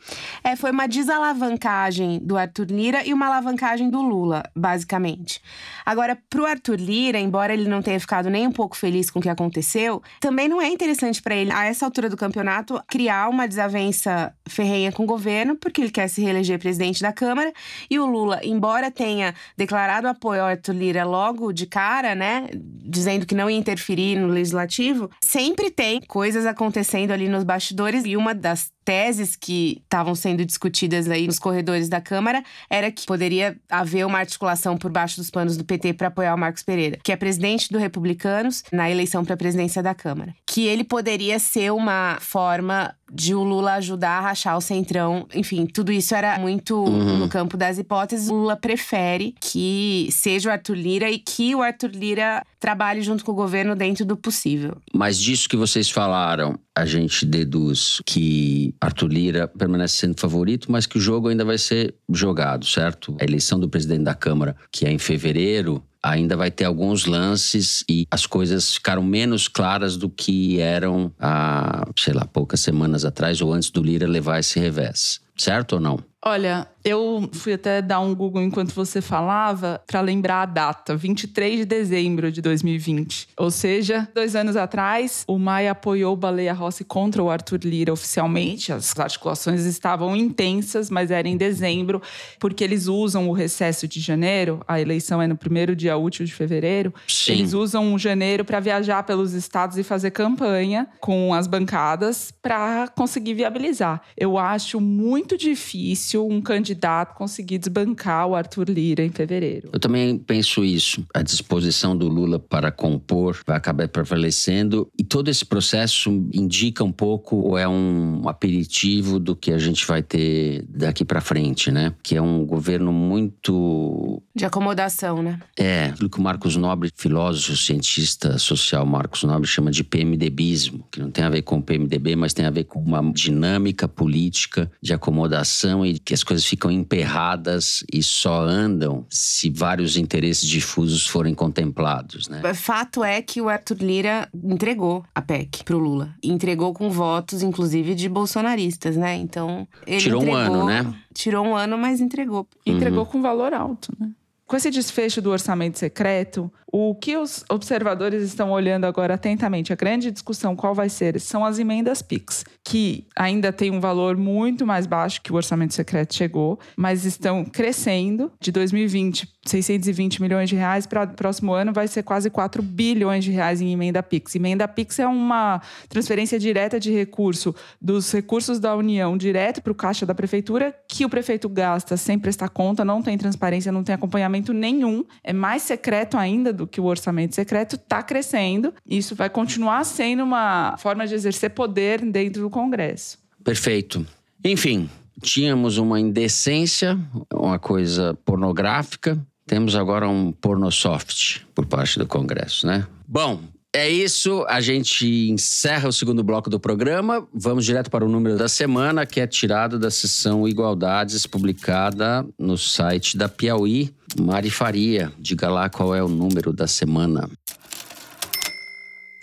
É, foi uma desalavancagem do Arthur Lira e uma alavancagem do Lula. Basicamente. Agora, pro Arthur Lira, embora ele não tenha ficado nem um pouco feliz com o que aconteceu, também não é interessante para ele, a essa altura do campeonato, criar uma desavença ferrenha com o governo, porque ele quer se reeleger presidente da Câmara. E o Lula, embora tenha declarado apoio ao Arthur Lira logo de cara, né, dizendo que não ia interferir no legislativo, sempre tem coisas acontecendo ali nos bastidores. E uma das teses que estavam sendo discutidas aí nos corredores da Câmara era que poderia haver uma articulação por baixo dos panos do PT para apoiar o Marcos Pereira, que é presidente do Republicanos na eleição para a presidência da Câmara. Que ele poderia ser uma forma de o Lula ajudar a rachar o centrão. Enfim, tudo isso era muito uhum. no campo das hipóteses. O Lula prefere que seja o Arthur Lira e que o Arthur Lira trabalhe junto com o governo dentro do possível. Mas disso que vocês falaram, a gente deduz que Arthur Lira permanece sendo favorito, mas que o jogo ainda vai ser jogado, certo? A eleição do presidente da Câmara, que é em fevereiro, ainda vai ter alguns lances e as coisas ficaram menos claras do que eram há, sei lá, poucas semanas atrás ou antes do Lira levar esse revés. Certo ou não? Olha, eu fui até dar um Google enquanto você falava para lembrar a data, 23 de dezembro de 2020. Ou seja, dois anos atrás, o Maia apoiou o Baleia Rossi contra o Arthur Lira oficialmente. As articulações estavam intensas, mas era em dezembro, porque eles usam o recesso de janeiro, a eleição é no primeiro dia útil de fevereiro. Sim. Eles usam janeiro para viajar pelos estados e fazer campanha com as bancadas para conseguir viabilizar. Eu acho muito difícil difícil um candidato conseguir desbancar o Arthur Lira em fevereiro. Eu também penso isso. A disposição do Lula para compor vai acabar prevalecendo e todo esse processo indica um pouco ou é um aperitivo do que a gente vai ter daqui para frente, né? Que é um governo muito de acomodação, né? É, aquilo que o Marcos Nobre, filósofo, cientista social Marcos Nobre chama de PMDBismo, que não tem a ver com o PMDB, mas tem a ver com uma dinâmica política de acomodação e que as coisas ficam emperradas e só andam se vários interesses difusos forem contemplados, né? Fato é que o Arthur Lira entregou a PEC pro Lula. Entregou com votos, inclusive, de bolsonaristas, né? Então, ele Tirou entregou, um ano, né? Tirou um ano, mas entregou. Entregou Uhum. com valor alto, né? Com esse desfecho do orçamento secreto, o que os observadores estão olhando agora atentamente, a grande discussão qual vai ser, são as emendas PIX, que ainda tem um valor muito mais baixo que o orçamento secreto chegou, mas estão crescendo. De 2020, 620 milhões de reais, para o próximo ano vai ser quase 4 bilhões de reais em emenda PIX. Emenda PIX é uma transferência direta de recurso dos recursos da União direto para o caixa da prefeitura, que o prefeito gasta sem prestar conta, não tem transparência, não tem acompanhamento nenhum, é mais secreto ainda do que o orçamento secreto, está crescendo. Isso vai continuar sendo uma forma de exercer poder dentro do Congresso. Perfeito. Enfim, tínhamos uma indecência, uma coisa pornográfica. Temos agora um pornosoft por parte do Congresso, né? Bom, é isso. A gente encerra o segundo bloco do programa. Vamos direto para o número da semana, que é tirado da sessão Igualdades, publicada no site da Piauí. Mari Faria, diga lá qual é o número da semana.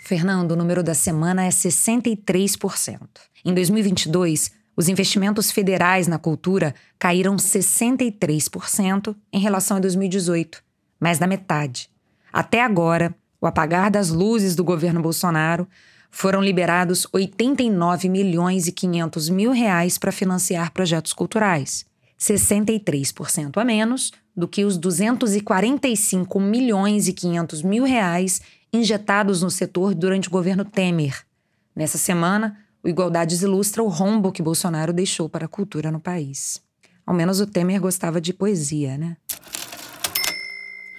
Fernando, o número da semana é 63%. Em 2022, os investimentos federais na cultura caíram 63% em relação a 2018, mais da metade. Até agora, o apagar das luzes do governo Bolsonaro, foram liberados 89 milhões e 500 mil reais para financiar projetos culturais, 63% a menos do que os 245 milhões e 500 mil reais injetados no setor durante o governo Temer. Nessa semana, o Igualdades ilustra o rombo que Bolsonaro deixou para a cultura no país. Ao menos o Temer gostava de poesia, né?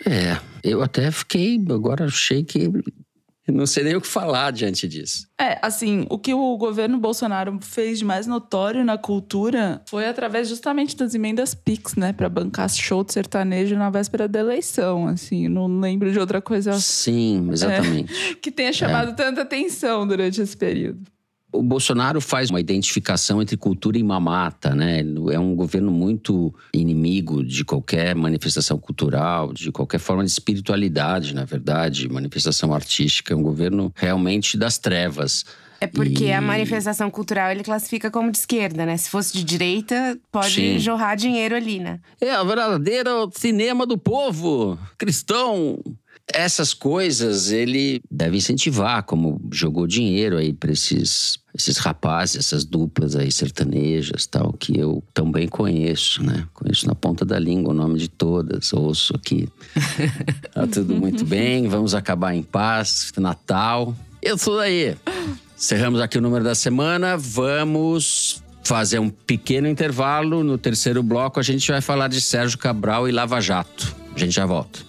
É, eu até fiquei, agora achei que não sei nem o que falar diante disso. É, assim, o que o governo Bolsonaro fez de mais notório na cultura foi através justamente das emendas PIX, né? Pra bancar show de sertanejo na véspera da eleição, assim. Não lembro de outra coisa Sim, exatamente. é, que tenha chamado tanta atenção durante esse período. O Bolsonaro faz uma identificação entre cultura e mamata, né? É um governo muito inimigo de qualquer manifestação cultural, de qualquer forma de espiritualidade, na verdade, manifestação artística. É um governo realmente das trevas. É porque E- a manifestação cultural ele classifica como de esquerda, né? Se fosse de direita, pode Sim. jorrar dinheiro ali, né? É a verdadeira cinema do povo cristão. Essas coisas ele deve incentivar, como jogou dinheiro aí para esses, esses rapazes, essas duplas aí sertanejas, tal, que eu também conheço, né? Conheço na ponta da língua o nome de todas, ouço aqui. tá tudo muito bem, vamos acabar em paz, Natal. Eu sou daí. Encerramos aqui o número da semana, vamos fazer um pequeno intervalo. No terceiro bloco, a gente vai falar de Sérgio Cabral e Lava Jato. A gente já volta.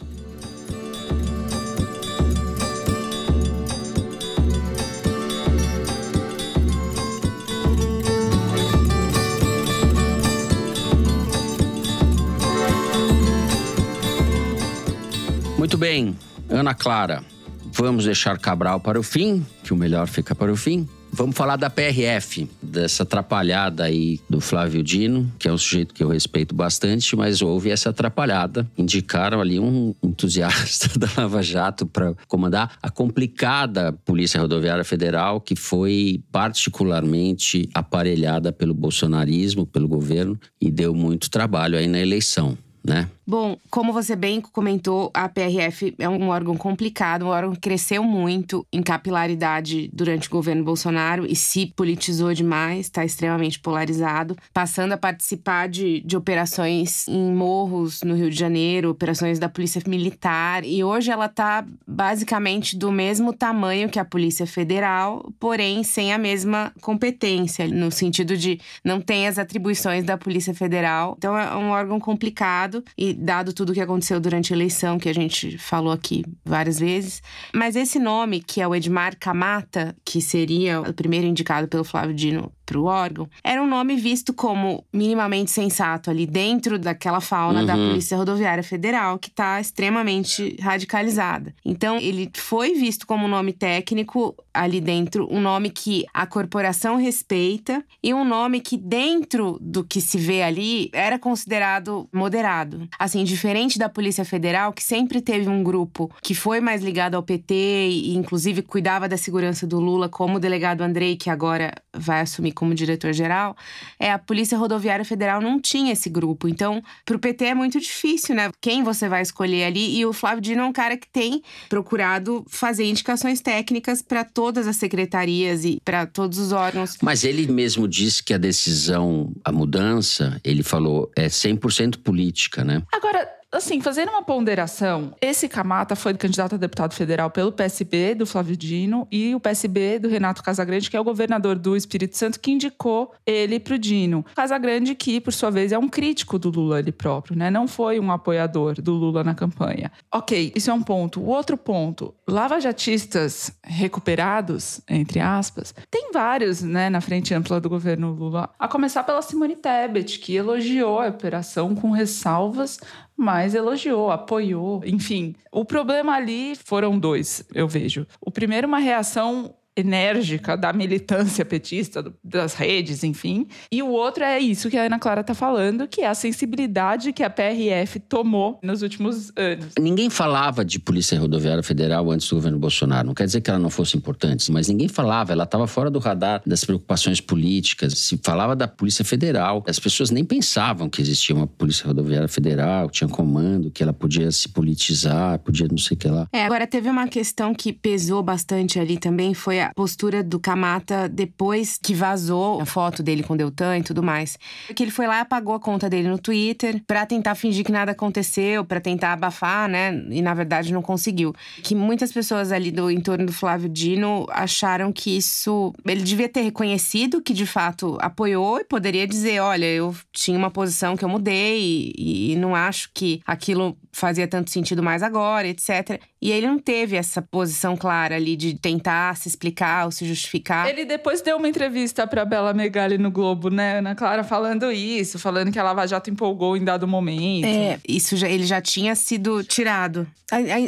Muito bem, Ana Clara, vamos deixar Cabral para o fim, que o melhor fica para o fim. Vamos falar da PRF, dessa atrapalhada aí do Flávio Dino, que é um sujeito que eu respeito bastante, mas houve essa atrapalhada. Indicaram ali um entusiasta da Lava Jato para comandar a complicada Polícia Rodoviária Federal, que foi particularmente aparelhada pelo bolsonarismo, pelo governo, e deu muito trabalho aí na eleição, né? Bom, como você bem comentou, a PRF é um órgão complicado, um órgão que cresceu muito em capilaridade durante o governo Bolsonaro e se politizou demais, está extremamente polarizado, passando a participar de, de operações em morros no Rio de Janeiro, operações da Polícia Militar, e hoje ela está basicamente do mesmo tamanho que a Polícia Federal, porém sem a mesma competência, no sentido de não tem as atribuições da Polícia Federal. Então é um órgão complicado e dado tudo o que aconteceu durante a eleição, que a gente falou aqui várias vezes. Mas esse nome, que é o Edmar Camata, que seria o primeiro indicado pelo Flávio Dino para o órgão, era um nome visto como minimamente sensato ali dentro daquela fauna da Uhum. Polícia Rodoviária Federal, que está extremamente radicalizada. Então, ele foi visto como um nome técnico ali dentro, um nome que a corporação respeita e um nome que, dentro do que se vê ali, era considerado moderado. Assim, diferente da Polícia Federal, que sempre teve um grupo que foi mais ligado ao PT e, inclusive, cuidava da segurança do Lula, como o delegado Andrei, que agora vai assumir como diretor-geral, é a Polícia Rodoviária Federal não tinha esse grupo. Então, para o PT é muito difícil, né? Quem você vai escolher ali? E o Flávio Dino é um cara que tem procurado fazer indicações técnicas para todas as secretarias e para todos os órgãos. Mas ele mesmo disse que a decisão, a mudança, ele falou, é 100% política, né? Agora, assim, fazendo uma ponderação, esse Camata foi candidato a deputado federal pelo PSB do Flávio Dino e o PSB do Renato Casagrande, que é o governador do Espírito Santo, que indicou ele pro Dino. Casagrande, que, por sua vez, é um crítico do Lula ele próprio, né? Não foi um apoiador do Lula na campanha. Ok, isso é um ponto. O outro ponto, lava-jatistas recuperados, entre aspas, tem vários, né, na frente ampla do governo Lula. A começar pela Simone Tebet, que elogiou a operação com ressalvas, mas elogiou, apoiou, enfim. O problema ali foram dois, eu vejo. O primeiro, uma reação enérgica da militância petista, do- das redes, enfim. E o outro é isso que a Ana Clara está falando, que é a sensibilidade que a PRF tomou nos últimos anos. Ninguém falava de Polícia Rodoviária Federal antes do governo Bolsonaro. Não quer dizer que ela não fosse importante, mas ninguém falava. Ela estava fora do radar das preocupações políticas. Se falava da Polícia Federal. As pessoas nem pensavam que existia uma Polícia Rodoviária Federal, que tinha comando, que ela podia se politizar, podia não sei o que lá. É, agora teve uma questão que pesou bastante ali também, foi a postura do Kamata depois que vazou a foto dele com o Deltan e tudo mais. Que ele foi lá e apagou a conta dele no Twitter pra tentar fingir que nada aconteceu, pra tentar abafar, né? E na verdade não conseguiu. Que muitas pessoas ali do entorno do Flávio Dino acharam que isso. Ele devia ter reconhecido que de fato apoiou e poderia dizer: olha, eu tinha uma posição que eu mudei e, e não acho que aquilo fazia tanto sentido mais agora, etc. E ele não teve essa posição clara ali de tentar se explicar ou se justificar. Ele depois deu uma entrevista para Bela Megali no Globo, né, Ana Clara, falando isso, falando que a Lava Jato empolgou em dado momento. É, isso já, ele já tinha sido tirado.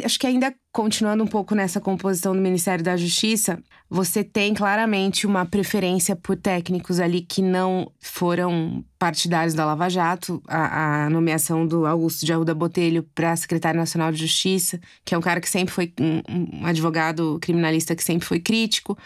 Acho que ainda continuando um pouco nessa composição do Ministério da Justiça, você tem claramente uma preferência por técnicos ali que não foram partidários da Lava Jato. A, a nomeação do Augusto de Arruda Botelho para secretário nacional de Justiça, que é um cara que sempre foi um, um advogado criminalista que sempre foi crítico.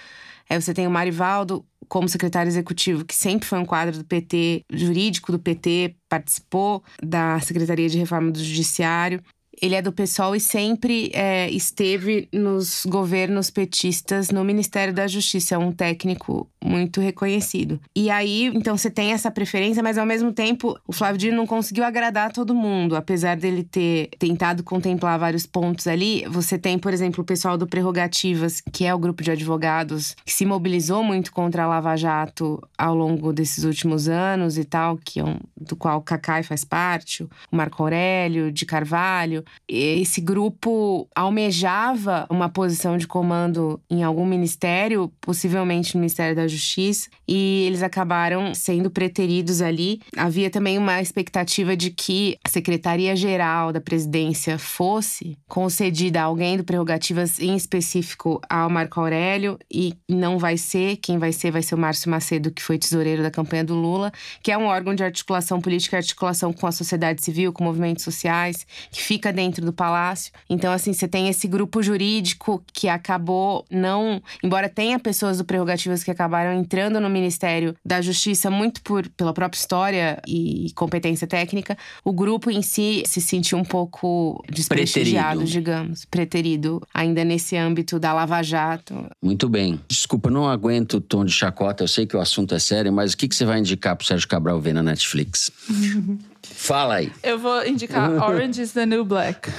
Aí você tem o Marivaldo como secretário executivo, que sempre foi um quadro do PT, jurídico do PT, participou da Secretaria de Reforma do Judiciário. Ele é do PSOL e sempre é, esteve nos governos petistas no Ministério da Justiça. É um técnico muito reconhecido. E aí, então você tem essa preferência, mas ao mesmo tempo o Flávio Dino não conseguiu agradar todo mundo, apesar dele ter tentado contemplar vários pontos ali. Você tem, por exemplo, o pessoal do Prerrogativas, que é o grupo de advogados que se mobilizou muito contra a Lava Jato ao longo desses últimos anos e tal, que é um, do qual o Cacai faz parte, o Marco Aurélio de Carvalho. Esse grupo almejava uma posição de comando em algum ministério, possivelmente no Ministério da Justiça, e eles acabaram sendo preteridos ali. Havia também uma expectativa de que a Secretaria-Geral da Presidência fosse concedida a alguém do Prerrogativas, em específico ao Marco Aurélio, e não vai ser. Quem vai ser vai ser o Márcio Macedo, que foi tesoureiro da campanha do Lula, que é um órgão de articulação política articulação com a sociedade civil, com movimentos sociais, que fica dentro do palácio. Então, assim, você tem esse grupo jurídico que acabou não. Embora tenha pessoas do Prerrogativas que acabaram acabaram entrando no Ministério da Justiça muito por pela própria história e competência técnica, o grupo em si se sentiu um pouco desprestigiado, preterido. digamos, preterido, ainda nesse âmbito da Lava Jato. Muito bem. Desculpa, não aguento o tom de chacota, eu sei que o assunto é sério, mas o que, que você vai indicar pro Sérgio Cabral ver na Netflix? Fala aí. Eu vou indicar Orange is the New Black.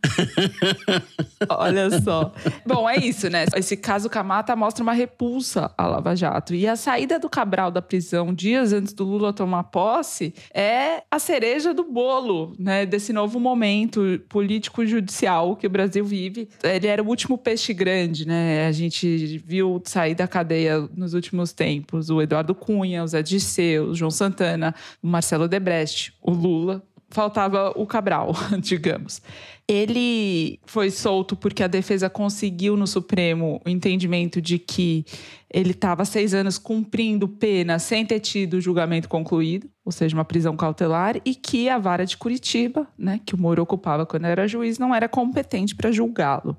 Olha só. Bom, é isso, né? Esse caso Camata mostra uma repulsa à Lava Jato. E a saída do Cabral da prisão dias antes do Lula tomar posse é a cereja do bolo, né? Desse novo momento político-judicial que o Brasil vive. Ele era o último peixe grande, né? A gente viu sair da cadeia nos últimos tempos o Eduardo Cunha, o Zé Disseu, o João Santana, o Marcelo Debrecht, o Lula. Faltava o Cabral, digamos. Ele foi solto porque a defesa conseguiu no Supremo o entendimento de que ele estava seis anos cumprindo pena sem ter tido o julgamento concluído, ou seja, uma prisão cautelar, e que a vara de Curitiba, né, que o Moro ocupava quando era juiz, não era competente para julgá-lo.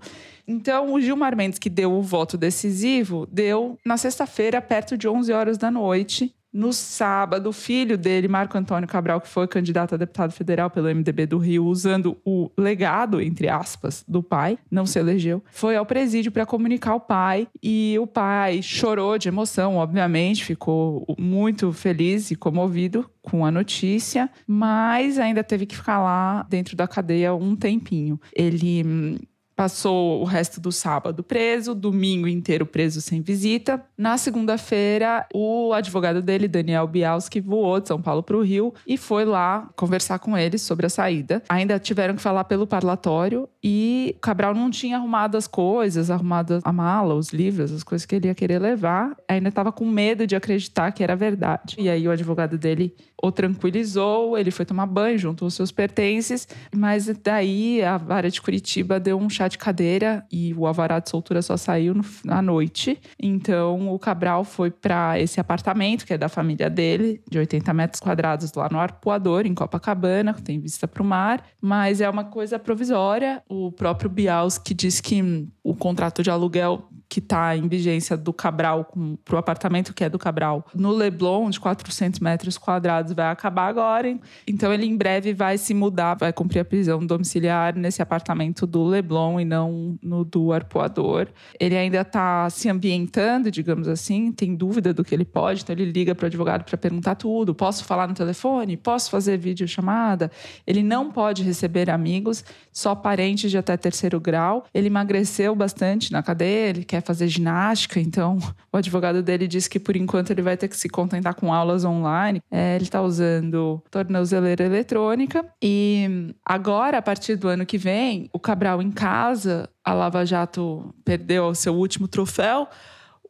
Então, o Gilmar Mendes, que deu o voto decisivo, deu na sexta-feira, perto de 11 horas da noite, no sábado, o filho dele, Marco Antônio Cabral, que foi candidato a deputado federal pelo MDB do Rio, usando o legado, entre aspas, do pai, não se elegeu, foi ao presídio para comunicar o pai. E o pai chorou de emoção, obviamente, ficou muito feliz e comovido com a notícia, mas ainda teve que ficar lá dentro da cadeia um tempinho. Ele hum, Passou o resto do sábado preso, domingo inteiro preso sem visita. Na segunda-feira, o advogado dele, Daniel Bialski, voou de São Paulo para o Rio e foi lá conversar com ele sobre a saída. Ainda tiveram que falar pelo parlatório e Cabral não tinha arrumado as coisas, arrumado a mala, os livros, as coisas que ele ia querer levar. Ainda estava com medo de acreditar que era verdade. E aí o advogado dele o tranquilizou, ele foi tomar banho, juntou os seus pertences, mas daí a vara de Curitiba deu um chá de cadeira e o alvará de soltura só saiu no, à noite. Então o Cabral foi para esse apartamento, que é da família dele, de 80 metros quadrados lá no Arpoador, em Copacabana, que tem vista para o mar, mas é uma coisa provisória. O próprio Bialski diz que o contrato de aluguel que está em vigência do Cabral para o apartamento que é do Cabral no Leblon, de 400 metros quadrados, vai acabar agora. Então ele em breve vai se mudar, vai cumprir a prisão domiciliar nesse apartamento do Leblon e não no do Arpoador. Ele ainda está se ambientando, digamos assim, tem dúvida do que ele pode, então ele liga para o advogado para perguntar tudo. Posso falar no telefone? Posso fazer videochamada? Ele não pode receber amigos, só parentes de até terceiro grau. Ele emagreceu bastante na cadeia, ele quer fazer ginástica, então o advogado dele disse que por enquanto ele vai ter que se contentar com aulas online. É, ele está usando tornozeleira eletrônica e agora, a partir do ano que vem, o Cabral em casa, a Lava Jato perdeu o seu último troféu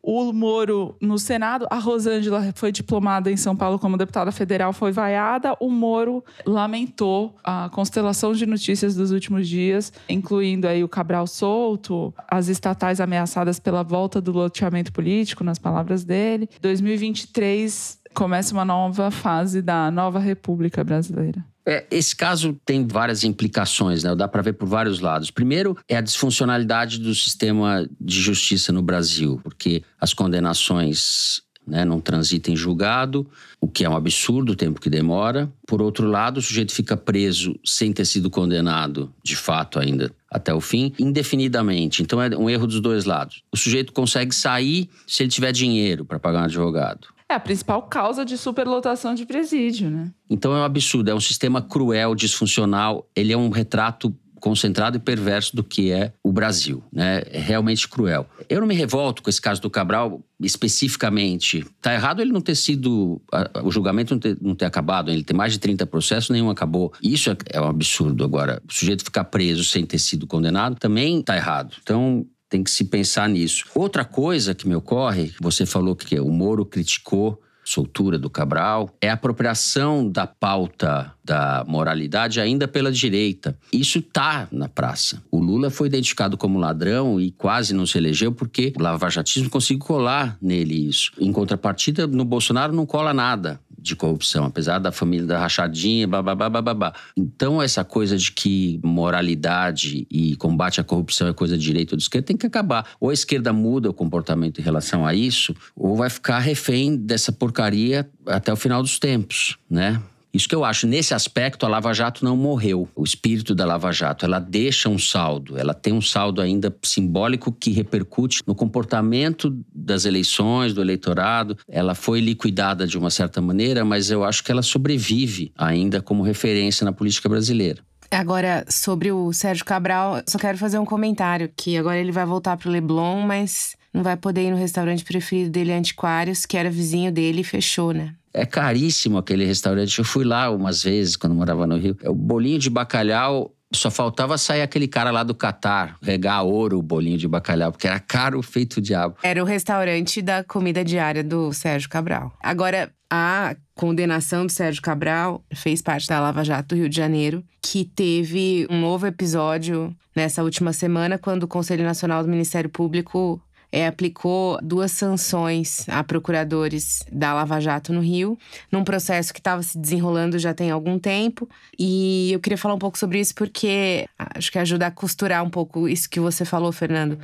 o Moro no Senado, a Rosângela foi diplomada em São Paulo como deputada federal, foi vaiada. O Moro lamentou a constelação de notícias dos últimos dias, incluindo aí o Cabral solto, as estatais ameaçadas pela volta do loteamento político, nas palavras dele. 2023 começa uma nova fase da nova República Brasileira. É, esse caso tem várias implicações, né? Dá para ver por vários lados. Primeiro é a disfuncionalidade do sistema de justiça no Brasil, porque as condenações né, não transitam em julgado, o que é um absurdo o tempo que demora. Por outro lado, o sujeito fica preso sem ter sido condenado, de fato, ainda até o fim, indefinidamente. Então é um erro dos dois lados. O sujeito consegue sair se ele tiver dinheiro para pagar um advogado. É a principal causa de superlotação de presídio, né? Então é um absurdo, é um sistema cruel, disfuncional. Ele é um retrato concentrado e perverso do que é o Brasil, né? É realmente cruel. Eu não me revolto com esse caso do Cabral especificamente. Tá errado ele não ter sido o julgamento não ter, não ter acabado, ele tem mais de 30 processos, nenhum acabou. Isso é, é um absurdo agora. O sujeito ficar preso sem ter sido condenado também tá errado. Então, tem que se pensar nisso. Outra coisa que me ocorre, você falou que o Moro criticou soltura do Cabral, é a apropriação da pauta da moralidade ainda pela direita. Isso está na praça. O Lula foi identificado como ladrão e quase não se elegeu porque o lavajatismo conseguiu colar nele isso. Em contrapartida, no Bolsonaro não cola nada de corrupção, apesar da família da rachadinha, babá, babá. Então, essa coisa de que moralidade e combate à corrupção é coisa de direita ou de esquerda tem que acabar. Ou a esquerda muda o comportamento em relação a isso, ou vai ficar refém dessa porcaria até o final dos tempos, né? Isso que eu acho, nesse aspecto, a Lava Jato não morreu. O espírito da Lava Jato, ela deixa um saldo, ela tem um saldo ainda simbólico que repercute no comportamento das eleições, do eleitorado. Ela foi liquidada de uma certa maneira, mas eu acho que ela sobrevive ainda como referência na política brasileira. Agora, sobre o Sérgio Cabral, só quero fazer um comentário que agora ele vai voltar para o Leblon, mas não vai poder ir no restaurante preferido dele, Antiquários, que era vizinho dele e fechou, né? É caríssimo aquele restaurante. Eu fui lá umas vezes quando morava no Rio. É o bolinho de bacalhau só faltava sair aquele cara lá do Catar, regar ouro o bolinho de bacalhau, porque era caro feito diabo. Era o restaurante da comida diária do Sérgio Cabral. Agora, a condenação do Sérgio Cabral fez parte da Lava Jato do Rio de Janeiro, que teve um novo episódio nessa última semana, quando o Conselho Nacional do Ministério Público é, aplicou duas sanções a procuradores da Lava Jato no Rio, num processo que estava se desenrolando já tem algum tempo. E eu queria falar um pouco sobre isso porque acho que ajuda a costurar um pouco isso que você falou, Fernando.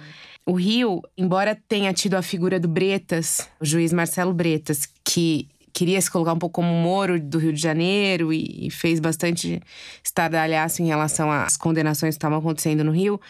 O Rio, embora tenha tido a figura do Bretas, o juiz Marcelo Bretas, que queria se colocar um pouco como Moro do Rio de Janeiro e, fez bastante estardalhaço em relação às condenações que estavam acontecendo no Rio.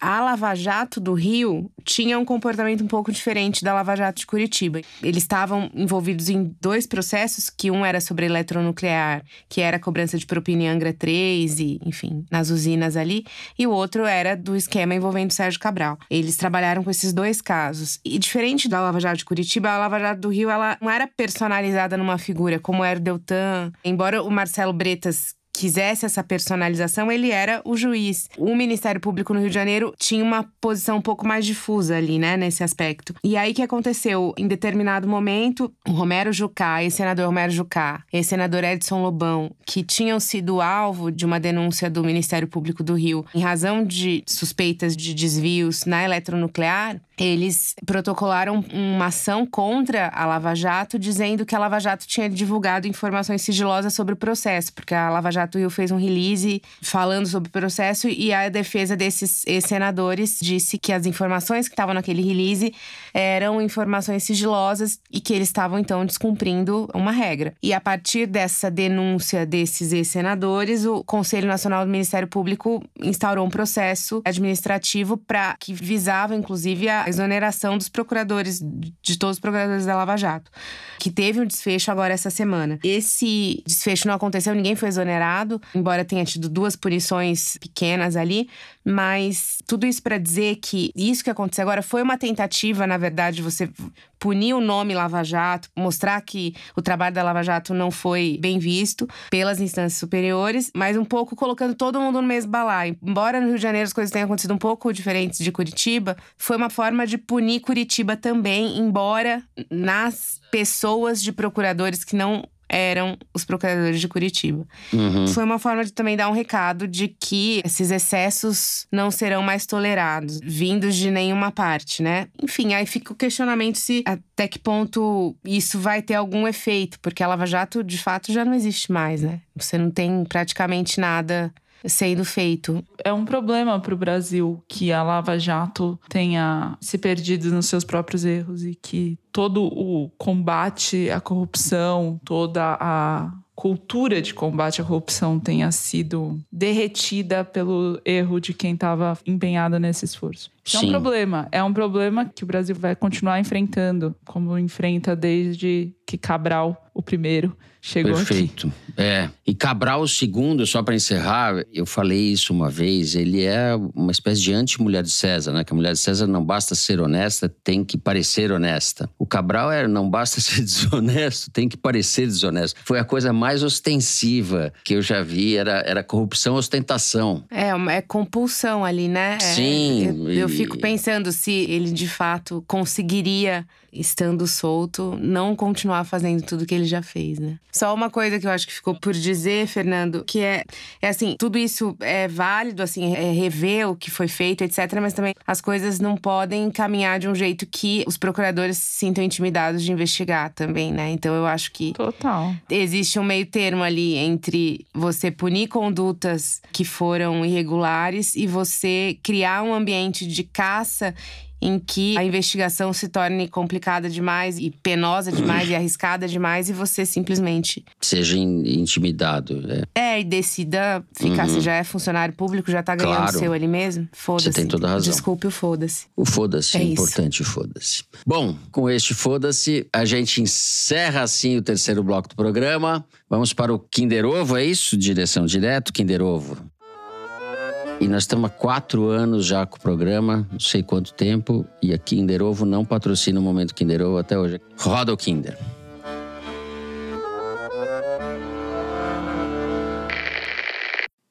A Lava Jato do Rio tinha um comportamento um pouco diferente da Lava Jato de Curitiba. Eles estavam envolvidos em dois processos, que um era sobre eletronuclear, que era a cobrança de propina em Angra 3 e, enfim, nas usinas ali, e o outro era do esquema envolvendo Sérgio Cabral. Eles trabalharam com esses dois casos. E diferente da Lava Jato de Curitiba, a Lava Jato do Rio ela não era personalizada numa figura, como era o Deltan. Embora o Marcelo Bretas quisesse essa personalização, ele era o juiz. O Ministério Público no Rio de Janeiro tinha uma posição um pouco mais difusa ali, né, nesse aspecto. E aí que aconteceu? Em determinado momento, o Romero Jucá, ex-senador Romero Jucá, ex-senador Edson Lobão, que tinham sido alvo de uma denúncia do Ministério Público do Rio em razão de suspeitas de desvios na eletronuclear, eles protocolaram uma ação contra a Lava Jato, dizendo que a Lava Jato tinha divulgado informações sigilosas sobre o processo, porque a Lava Jato Rio fez um release falando sobre o processo e a defesa desses senadores disse que as informações que estavam naquele release eram informações sigilosas e que eles estavam então descumprindo uma regra. E a partir dessa denúncia desses ex-senadores, o Conselho Nacional do Ministério Público instaurou um processo administrativo para que visava inclusive a exoneração dos procuradores, de todos os procuradores da Lava Jato, que teve um desfecho agora essa semana. Esse desfecho não aconteceu, ninguém foi exonerado, embora tenha tido duas punições pequenas ali, Mas tudo isso para dizer que isso que aconteceu agora foi uma tentativa, na verdade, de você punir o nome Lava Jato, mostrar que o trabalho da Lava Jato não foi bem visto pelas instâncias superiores, mas um pouco colocando todo mundo no mesmo balaio. Embora no Rio de Janeiro as coisas tenham acontecido um pouco diferentes de Curitiba, foi uma forma de punir Curitiba também, embora nas pessoas de procuradores que não eram os procuradores de Curitiba. Uhum. Foi uma forma de também dar um recado de que esses excessos não serão mais tolerados, vindos de nenhuma parte, né? Enfim, aí fica o questionamento se até que ponto isso vai ter algum efeito, porque a Lava Jato de fato já não existe mais, né? Você não tem praticamente nada sendo feito. É um problema para o Brasil que a Lava Jato tenha se perdido nos seus próprios erros e que todo o combate à corrupção, toda a cultura de combate à corrupção tenha sido derretida pelo erro de quem estava empenhado nesse esforço. Isso é um problema. É um problema que o Brasil vai continuar enfrentando, como enfrenta desde que Cabral, o primeiro, chegou aqui. Perfeito. É. E Cabral II, só para encerrar, eu falei isso uma vez, ele é uma espécie de anti-mulher de César, né? Que a mulher de César não basta ser honesta, tem que parecer honesta. O Cabral é não basta ser desonesto, tem que parecer desonesto. Foi a coisa mais ostensiva que eu já vi, era, era corrupção ostentação. É, uma- é compulsão ali, né? É, Sim, Eu, eu fico pensando se ele de fato conseguiria, estando solto, não continuar fazendo tudo que ele já fez, né? Só uma coisa que eu acho que ficou por dizer, Fernando, que é, é assim, tudo isso é válido, assim, é rever o que foi feito, etc. Mas também as coisas não podem caminhar de um jeito que os procuradores se sintam intimidados de investigar também, né? Então eu acho que Total. existe um meio termo ali entre você punir condutas que foram irregulares e você criar um ambiente de caça em que a investigação se torne complicada demais e penosa demais e arriscada demais e você simplesmente Seja in- intimidado. É. é e decida ficar. Uhum. Você já é funcionário público, já tá ganhando o Claro. seu ali mesmo? Foda-se. tem toda a razão. Desculpe o foda-se. O foda-se, É é importante o foda-se. Bom, com este foda-se, a gente encerra assim o terceiro bloco do programa. Vamos para o Kinder Ovo, é isso? Direção direto, Kinder Ovo. E nós estamos há quatro anos já com o programa, não sei quanto tempo, e a Kinder Ovo não patrocina o Momento Kinder Ovo até hoje. Roda o Kinder.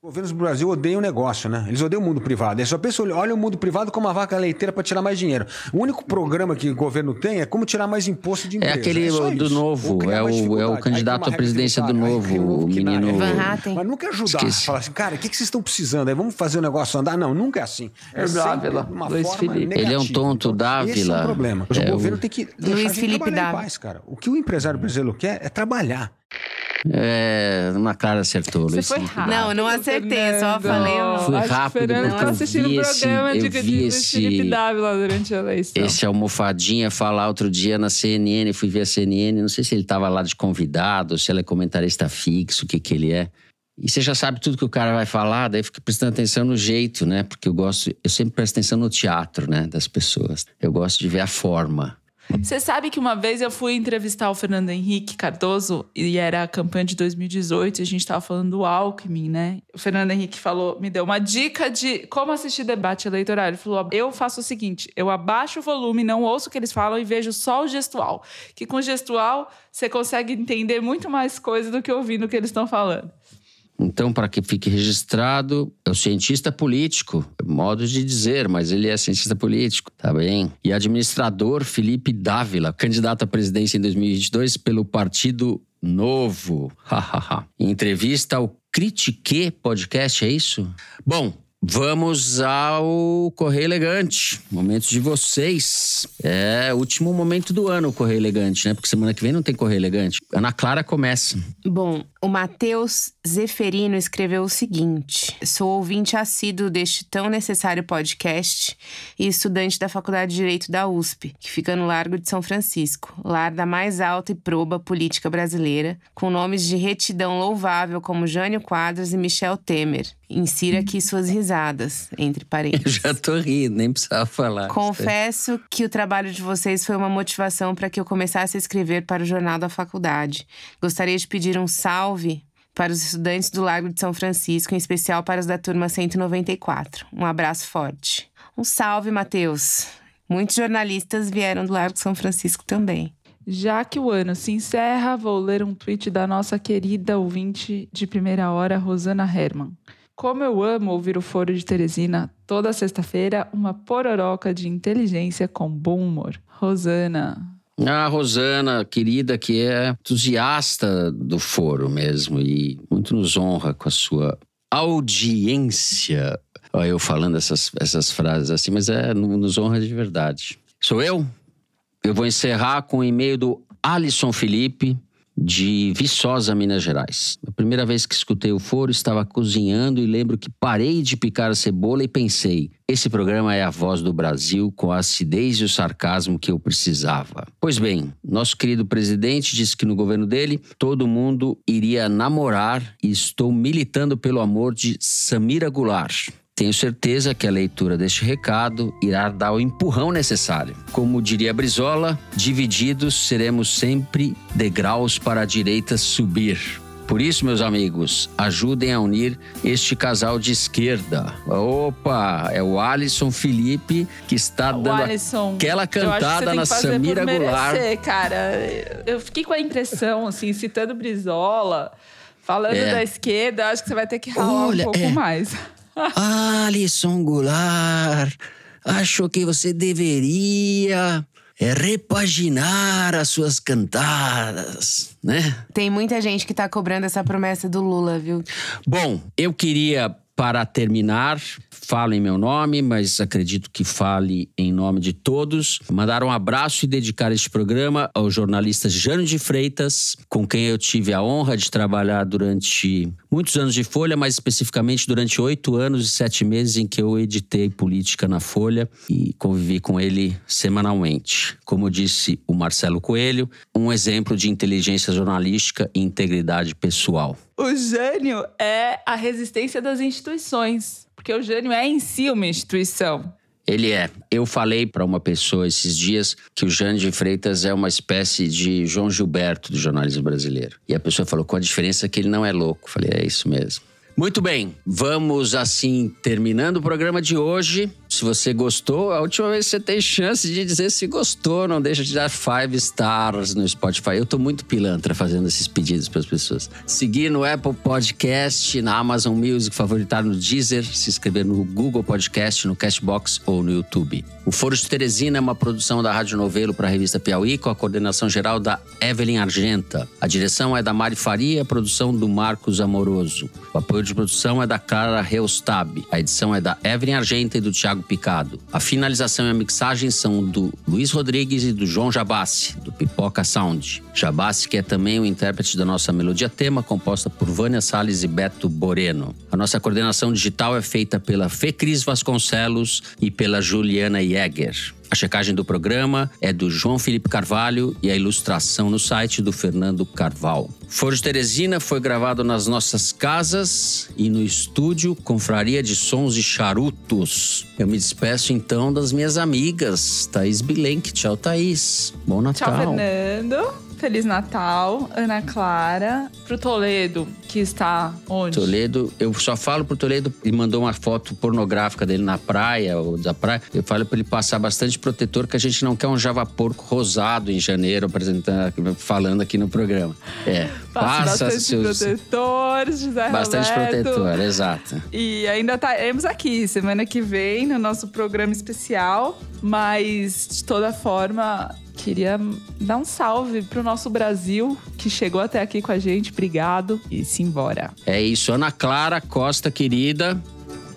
Governos do Brasil odeiam o negócio, né? Eles odeiam o mundo privado. Eles só pensam, olha o mundo privado como uma vaca leiteira para tirar mais dinheiro. O único programa que o governo tem é como tirar mais imposto de É empresa. aquele só do novo, é o, é o candidato à presidência do novo, o menino. Van Hatten. Mas nunca ajudar. Esqueci. Falar assim, cara, o que, que vocês estão precisando? Aí vamos fazer o negócio andar? Não, nunca é assim. É É Dávila, uma Luiz forma Felipe. Ele é um negativa. tonto, Então, Esse é Dávila. o problema. É o governo o- tem que deixar Luiz a gente Felipe trabalhar em Dávila. paz, cara. O que o empresário brasileiro quer é trabalhar. É, uma cara acertou, Você Luiz foi rápido. Não, eu não acertei, eu só falei o nome. Fui Acho rápido porque tá eu assistindo vi o esse- programa de, eu vi esse- Felipe Dávila durante a eleição. Esse almofadinha falar outro dia na CNN, fui ver a CNN, não sei se ele estava lá de convidado, se ele é comentarista fixo, o que que ele é. E você já sabe tudo que o cara vai falar, daí fica prestando atenção no jeito, né? Porque eu gosto, eu sempre presto atenção no teatro, né, das pessoas. Eu gosto de ver a forma. Você sabe que uma vez eu fui entrevistar o Fernando Henrique Cardoso e era a campanha de 2018 e a gente tava falando do Alckmin, né? O Fernando Henrique falou, me deu uma dica de como assistir debate eleitoral. Ele falou: eu faço o seguinte, eu abaixo o volume, não ouço o que eles falam e vejo só o gestual. Que com gestual você consegue entender muito mais coisa do que ouvindo o que eles estão falando. Então, para que fique registrado, é o cientista político, modo de dizer, mas ele é cientista político, tá bem? E administrador Felipe Dávila, candidato à presidência em 2022 pelo Partido Novo. Em entrevista ao Critique Podcast, é isso? Bom, Vamos ao Correio Elegante. Momento de vocês. É o último momento do ano o Correio Elegante, né? Porque semana que vem não tem Correio Elegante. Ana Clara começa. Bom, o Matheus Zeferino escreveu o seguinte: Sou ouvinte assíduo deste tão necessário podcast e estudante da Faculdade de Direito da USP, que fica no Largo de São Francisco, lar da mais alta e proba política brasileira, com nomes de retidão louvável como Jânio Quadros e Michel Temer. Insira aqui suas risadas, entre Eu parênteses. já tô rindo, nem precisava falar. Confesso que o trabalho de vocês foi uma motivação para que eu começasse a escrever para o jornal da faculdade. Gostaria de pedir um salve para os estudantes do Largo de São Francisco, em especial para os da turma 194. Um abraço forte. Um salve, Matheus. Muitos jornalistas vieram do Largo de São Francisco também. Já que o ano se encerra, vou ler um tweet da nossa querida ouvinte de primeira hora, Rosana Herman. Como eu amo ouvir o Foro de Teresina toda sexta-feira, uma pororoca de inteligência com bom humor. Rosana. A Rosana, querida, que é entusiasta do foro mesmo e muito nos honra com a sua audiência. Eu falando essas, essas frases assim, mas é nos honra de verdade. Sou eu? Eu vou encerrar com o e-mail do Alisson Felipe, de Viçosa, Minas Gerais. A primeira vez que escutei o foro, estava cozinhando e lembro que parei de picar a cebola e pensei: esse programa é a voz do Brasil com a acidez e o sarcasmo que eu precisava. Pois bem, nosso querido presidente disse que no governo dele todo mundo iria namorar e estou militando pelo amor de Samira Goulart. Tenho certeza que a leitura deste recado irá dar o empurrão necessário. Como diria Brizola, divididos seremos sempre degraus para a direita subir. Por isso, meus amigos, ajudem a unir este casal de esquerda. Opa, é o Alisson Felipe que está o dando Alisson, aquela cantada na Samira Goulart. merecer, cara. Eu fiquei com a impressão, assim, citando Brizola, falando É. da esquerda, acho que você vai ter que ralar Olha, um pouco é. mais. Alisson Goulart, acho que você deveria é, repaginar as suas cantadas, né? Tem muita gente que tá cobrando essa promessa do Lula, viu? Bom, eu queria, para terminar, falo em meu nome, mas acredito que fale em nome de todos, mandar um abraço e dedicar este programa ao jornalista Jânio de Freitas, com quem eu tive a honra de trabalhar durante muitos anos de Folha, mas especificamente durante oito anos e sete meses em que eu editei política na Folha e convivi com ele semanalmente. Como disse o Marcelo Coelho, um exemplo de inteligência jornalística e integridade pessoal. O Jânio é a resistência das instituições. Porque o Jânio é em si uma instituição. Ele é. Eu falei para uma pessoa esses dias que o Jânio de Freitas é uma espécie de João Gilberto do jornalismo brasileiro. E a pessoa falou com a diferença que ele não é louco. Falei, é isso mesmo. Muito bem, vamos assim terminando o programa de hoje. Se você gostou, a última vez você tem chance de dizer se gostou, não deixa de dar five stars no Spotify. Eu tô muito pilantra fazendo esses pedidos para as pessoas. Seguir no Apple Podcast, na Amazon Music, favoritar no Deezer, se inscrever no Google Podcast, no Cashbox ou no YouTube. O Foro de Teresina é uma produção da Rádio Novelo para a revista Piauí, com a coordenação geral da Evelyn Argenta. A direção é da Mari Faria, produção do Marcos Amoroso. O apoio de produção é da Clara Reustab. A edição é da Evelyn Argenta e do Thiago Picado. A finalização e a mixagem são do Luiz Rodrigues e do João Jabassi, do Pipoca Sound. Jabassi, que é também o intérprete da nossa melodia tema, composta por Vânia Salles e Beto Boreno. A nossa coordenação digital é feita pela Fê Cris Vasconcelos e pela Juliana Jäger. A checagem do programa é do João Felipe Carvalho e a ilustração no site do Fernando Carval. Foro de Teresina foi gravado nas nossas casas e no estúdio Confraria de Sons e Charutos. Eu me despeço então das minhas amigas, Thaís Bilenque. Tchau, Thaís. Bom Natal. Tchau, Fernando. Feliz Natal, Ana Clara. Pro Toledo, que está onde? Toledo, eu só falo pro Toledo e mandou uma foto pornográfica dele na praia ou da praia. Eu falo para ele passar bastante protetor, que a gente não quer um java porco rosado em janeiro apresentando, falando aqui no programa. É, Passa bastante seus protetor, José bastante Roberto. protetor, exato. E ainda estaremos aqui semana que vem no nosso programa especial, mas de toda forma queria dar um salve pro nosso Brasil que chegou até aqui com a gente. Obrigado e simbora. É isso, Ana Clara Costa querida.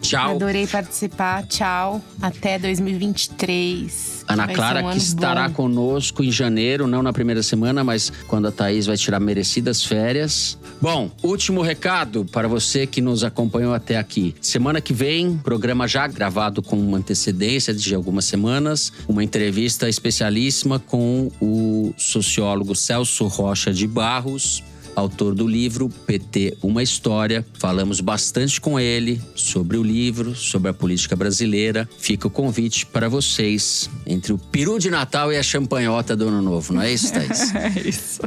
Tchau. Adorei participar. Tchau. Até 2023. Ana Vai Clara um que estará bom. conosco em janeiro, não na primeira semana, mas quando a Thaís vai tirar merecidas férias. Bom, último recado para você que nos acompanhou até aqui. Semana que vem, programa já gravado com uma antecedência de algumas semanas, uma entrevista especialíssima com o sociólogo Celso Rocha de Barros, autor do livro PT Uma História. Falamos bastante com ele sobre o livro, sobre a política brasileira. Fica o convite para vocês entre o peru de Natal e a champanhota do Ano Novo, não é isso, Thaís? É isso.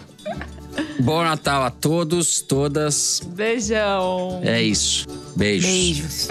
Bom Natal a todos, todas. Beijão. É isso. Beijos. Beijos.